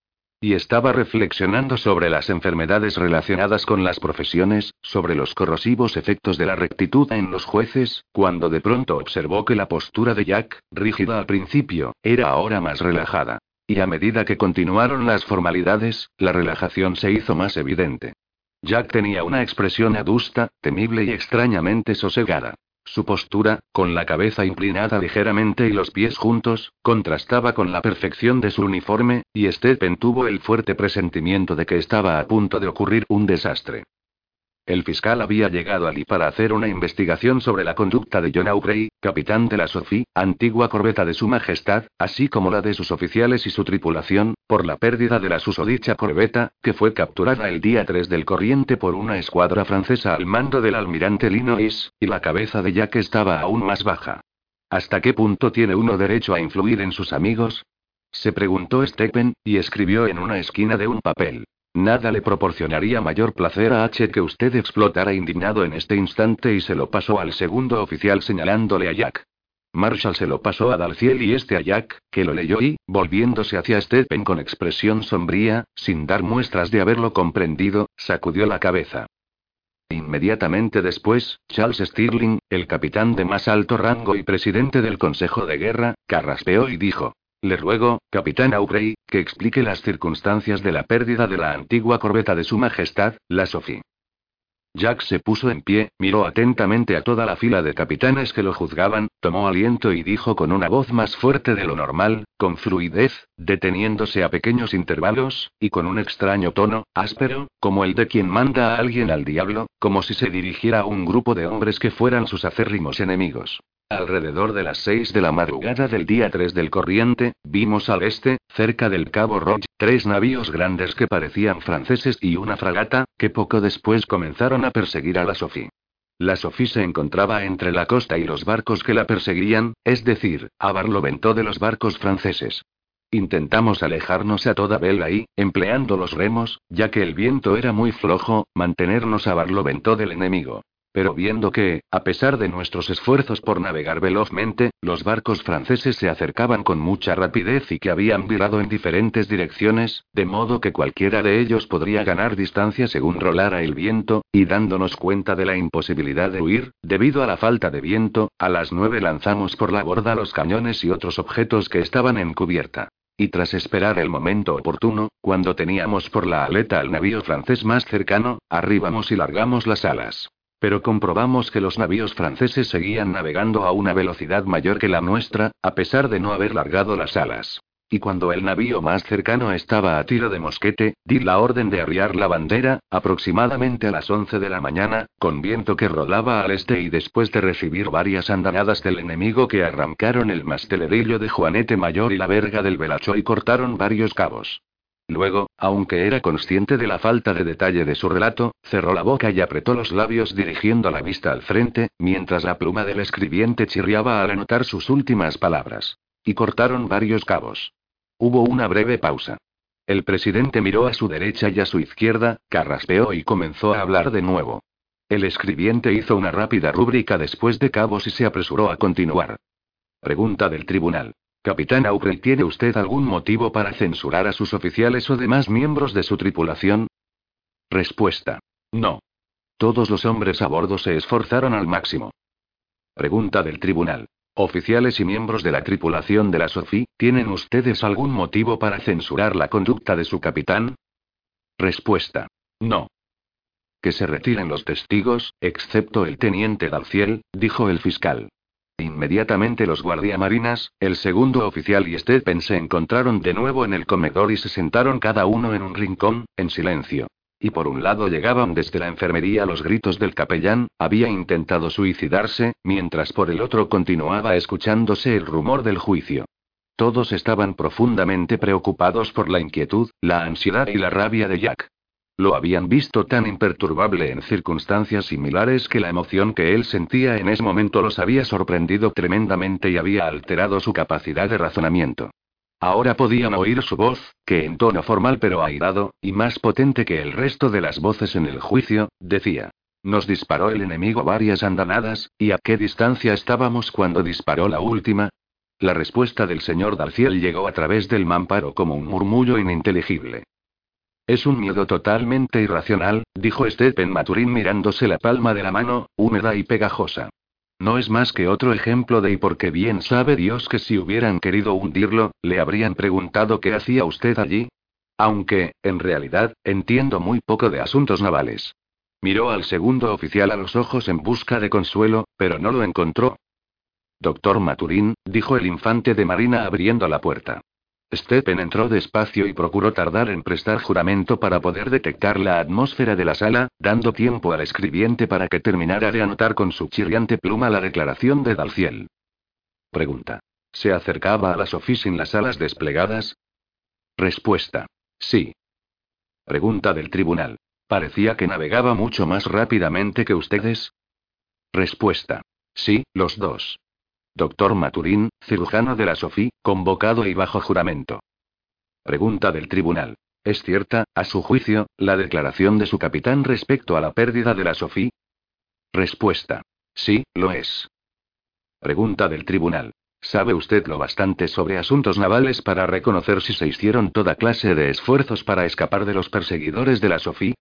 Y estaba reflexionando sobre las enfermedades relacionadas con las profesiones, sobre los corrosivos efectos de la rectitud en los jueces, cuando de pronto observó que la postura de Jack, rígida al principio, era ahora más relajada. Y a medida que continuaron las formalidades, la relajación se hizo más evidente. Jack tenía una expresión adusta, temible y extrañamente sosegada. Su postura, con la cabeza inclinada ligeramente y los pies juntos, contrastaba con la perfección de su uniforme, y Stephen tuvo el fuerte presentimiento de que estaba a punto de ocurrir un desastre. El fiscal había llegado allí para hacer una investigación sobre la conducta de John Aubrey, capitán de la Sophie, antigua corbeta de Su Majestad, así como la de sus oficiales y su tripulación, por la pérdida de la susodicha corbeta, que fue capturada el día 3 del corriente por una escuadra francesa al mando del almirante Linois, y la cabeza de Jack estaba aún más baja. ¿Hasta qué punto tiene uno derecho a influir en sus amigos? Se preguntó Stephen, y escribió en una esquina de un papel. Nada le proporcionaría mayor placer a H que usted explotara indignado en este instante y se lo pasó al segundo oficial señalándole a Jack. Marshall se lo pasó a Dalciel y este a Jack, que lo leyó y, volviéndose hacia Stephen con expresión sombría, sin dar muestras de haberlo comprendido, sacudió la cabeza. Inmediatamente después, Charles Stirling, el capitán de más alto rango y presidente del Consejo de Guerra, carraspeó y dijo: le ruego, capitán Aubrey, que explique las circunstancias de la pérdida de la antigua corbeta de Su Majestad, la Sophie. Jack se puso en pie, miró atentamente a toda la fila de capitanes que lo juzgaban, tomó aliento y dijo con una voz más fuerte de lo normal, con fluidez, deteniéndose a pequeños intervalos, y con un extraño tono, áspero, como el de quien manda a alguien al diablo, como si se dirigiera a un grupo de hombres que fueran sus acérrimos enemigos. Alrededor de las seis de la madrugada del día 3 del corriente, vimos al este, cerca del Cabo Roche, tres navíos grandes que parecían franceses y una fragata, que poco después comenzaron a perseguir a la Sophie. La Sophie se encontraba entre la costa y los barcos que la perseguían, es decir, a barlovento de los barcos franceses. Intentamos alejarnos a toda vela y, empleando los remos, ya que el viento era muy flojo, mantenernos a barlovento del enemigo. Pero viendo que, a pesar de nuestros esfuerzos por navegar velozmente, los barcos franceses se acercaban con mucha rapidez y que habían virado en diferentes direcciones, de modo que cualquiera de ellos podría ganar distancia según rolara el viento, y dándonos cuenta de la imposibilidad de huir, debido a la falta de viento, a las nueve lanzamos por la borda los cañones y otros objetos que estaban en cubierta. Y tras esperar el momento oportuno, cuando teníamos por la aleta al navío francés más cercano, arribamos y largamos las alas. Pero comprobamos que los navíos franceses seguían navegando a una velocidad mayor que la nuestra, a pesar de no haber largado las alas. Y cuando el navío más cercano estaba a tiro de mosquete, di la orden de arriar la bandera, aproximadamente a las 11 de la mañana, con viento que rodaba al este y después de recibir varias andanadas del enemigo que arrancaron el mastelerillo de Juanete Mayor y la verga del Velacho y cortaron varios cabos. Luego, aunque era consciente de la falta de detalle de su relato, cerró la boca y apretó los labios dirigiendo la vista al frente, mientras la pluma del escribiente chirriaba al anotar sus últimas palabras. Y cortaron varios cabos. Hubo una breve pausa. El presidente miró a su derecha y a su izquierda, carraspeó y comenzó a hablar de nuevo. El escribiente hizo una rápida rúbrica después de cabos y se apresuró a continuar. Pregunta del tribunal. Capitán Aubrey, ¿tiene usted algún motivo para censurar a sus oficiales o demás miembros de su tripulación? Respuesta. No. Todos los hombres a bordo se esforzaron al máximo. Pregunta del tribunal. Oficiales y miembros de la tripulación de la SOFI, ¿tienen ustedes algún motivo para censurar la conducta de su capitán? Respuesta. No. Que se retiren los testigos, excepto el teniente Dalciel, dijo el fiscal. Inmediatamente los guardiamarinas, el segundo oficial y Stephen se encontraron de nuevo en el comedor y se sentaron cada uno en un rincón, en silencio. Y por un lado llegaban desde la enfermería los gritos del capellán, había intentado suicidarse, mientras por el otro continuaba escuchándose el rumor del juicio. Todos estaban profundamente preocupados por la inquietud, la ansiedad y la rabia de Jack. Lo habían visto tan imperturbable en circunstancias similares que la emoción que él sentía en ese momento los había sorprendido tremendamente y había alterado su capacidad de razonamiento. Ahora podían oír su voz, que en tono formal pero airado, y más potente que el resto de las voces en el juicio, decía. Nos disparó el enemigo varias andanadas, ¿y a qué distancia estábamos cuando disparó la última? La respuesta del señor Darciel llegó a través del mamparo como un murmullo ininteligible. Es un miedo totalmente irracional, dijo Stephen Maturín mirándose la palma de la mano, húmeda y pegajosa. No es más que otro ejemplo de y porque bien sabe Dios que si hubieran querido hundirlo, le habrían preguntado qué hacía usted allí. Aunque, en realidad, entiendo muy poco de asuntos navales. Miró al segundo oficial a los ojos en busca de consuelo, pero no lo encontró. Doctor Maturín, dijo el infante de Marina abriendo la puerta. Stephen entró despacio y procuró tardar en prestar juramento para poder detectar la atmósfera de la sala, dando tiempo al escribiente para que terminara de anotar con su chirriante pluma la declaración de Dalciel. Pregunta. ¿Se acercaba a las sin las alas desplegadas? Respuesta. Sí. Pregunta del tribunal. ¿Parecía que navegaba mucho más rápidamente que ustedes? Respuesta. Sí, los dos. Doctor Maturín, cirujano de la SOFI, convocado y bajo juramento. Pregunta del tribunal. ¿Es cierta, a su juicio, la declaración de su capitán respecto a la pérdida de la SOFI? Respuesta. Sí, lo es. Pregunta del tribunal. ¿Sabe usted lo bastante sobre asuntos navales para reconocer si se hicieron toda clase de esfuerzos para escapar de los perseguidores de la SOFI?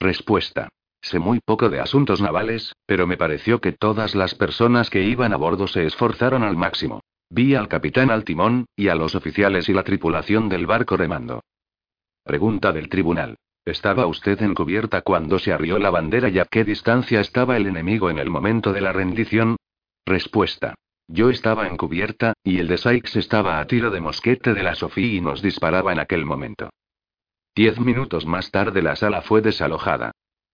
Respuesta. Sé muy poco de asuntos navales, pero me pareció que todas las personas que iban a bordo se esforzaron al máximo. Vi al capitán al timón, y a los oficiales y la tripulación del barco remando. Pregunta del tribunal. ¿Estaba usted en cubierta cuando se arrió la bandera y a qué distancia estaba el enemigo en el momento de la rendición? Respuesta. Yo estaba en cubierta, y el de Sykes estaba a tiro de mosquete de la Sofía y nos disparaba en aquel momento. Diez minutos más tarde la sala fue desalojada.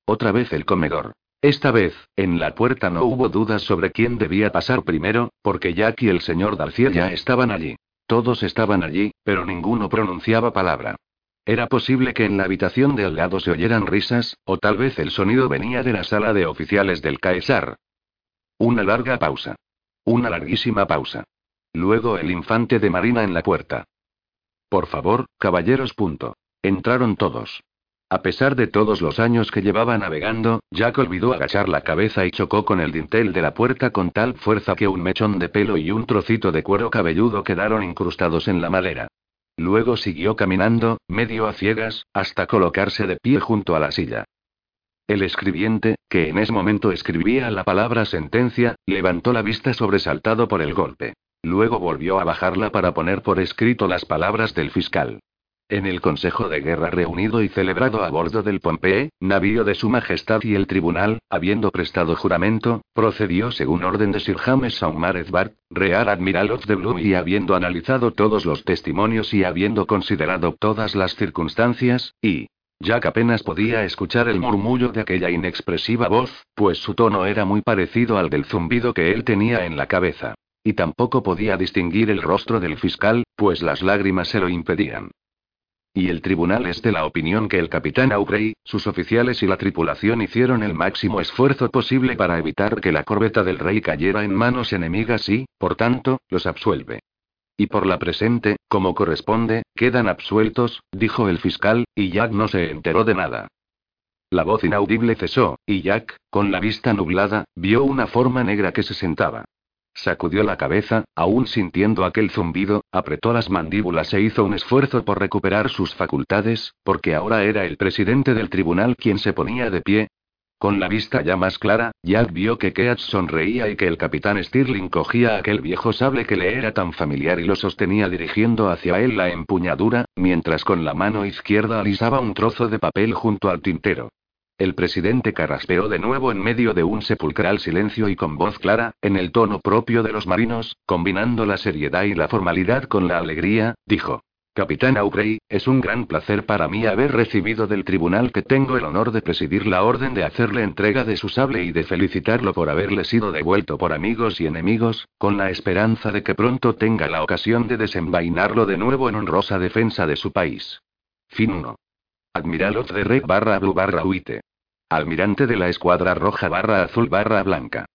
Otra vez el comedor. Esta vez, en la puerta no hubo dudas sobre quién debía pasar primero, porque Jack y el señor Darcier ya estaban allí. Todos estaban allí, pero ninguno pronunciaba palabra. Era posible que en la habitación de al lado se oyeran risas, o tal vez el sonido venía de la sala de oficiales del Caesar. Una larga pausa. Una larguísima pausa. Luego el infante de Marina en la puerta. Por favor, caballeros. Entraron todos. A pesar de todos los años que llevaba navegando, Jack olvidó agachar la cabeza y chocó con el dintel de la puerta con tal fuerza que un mechón de pelo y un trocito de cuero cabelludo quedaron incrustados en la madera. Luego siguió caminando, medio a ciegas, hasta colocarse de pie junto a la silla. El escribiente, que en ese momento escribía la palabra sentencia, levantó la vista sobresaltado por el golpe. Luego volvió a bajarla para poner por escrito las palabras del fiscal. En el Consejo de Guerra reunido y celebrado a bordo del Pompey, navío de Su Majestad y el Tribunal, habiendo prestado juramento, procedió según orden de Sir James Saumarez Bart, Real Admiral of the Blue y habiendo analizado todos los testimonios y habiendo considerado todas las circunstancias, y, Jack apenas podía escuchar el murmullo de aquella inexpresiva voz, pues su tono era muy parecido al del zumbido que él tenía en la cabeza. Y tampoco podía distinguir el rostro del fiscal, pues las lágrimas se lo impedían. Y el tribunal es de la opinión que el capitán Aubrey, sus oficiales y la tripulación hicieron el máximo esfuerzo posible para evitar que la corbeta del rey cayera en manos enemigas y, por tanto, los absuelve. Y por la presente, como corresponde, quedan absueltos, dijo el fiscal, y Jack no se enteró de nada. La voz inaudible cesó, y Jack, con la vista nublada, vio una forma negra que se sentaba. Sacudió la cabeza, aún sintiendo aquel zumbido, apretó las mandíbulas e hizo un esfuerzo por recuperar sus facultades, porque ahora era el presidente del tribunal quien se ponía de pie. Con la vista ya más clara, Jack vio que Keats sonreía y que el capitán Stirling cogía aquel viejo sable que le era tan familiar y lo sostenía dirigiendo hacia él la empuñadura, mientras con la mano izquierda alisaba un trozo de papel junto al tintero. El presidente carraspeó de nuevo en medio de un sepulcral silencio y con voz clara, en el tono propio de los marinos, combinando la seriedad y la formalidad con la alegría, dijo. Capitán Aubrey, es un gran placer para mí haber recibido del tribunal que tengo el honor de presidir la orden de hacerle entrega de su sable y de felicitarlo por haberle sido devuelto por amigos y enemigos, con la esperanza de que pronto tenga la ocasión de desenvainarlo de nuevo en honrosa defensa de su país. Fin 1. Admiral Red barra Blue barra Uite. Almirante de la Escuadra Roja barra Azul barra Blanca.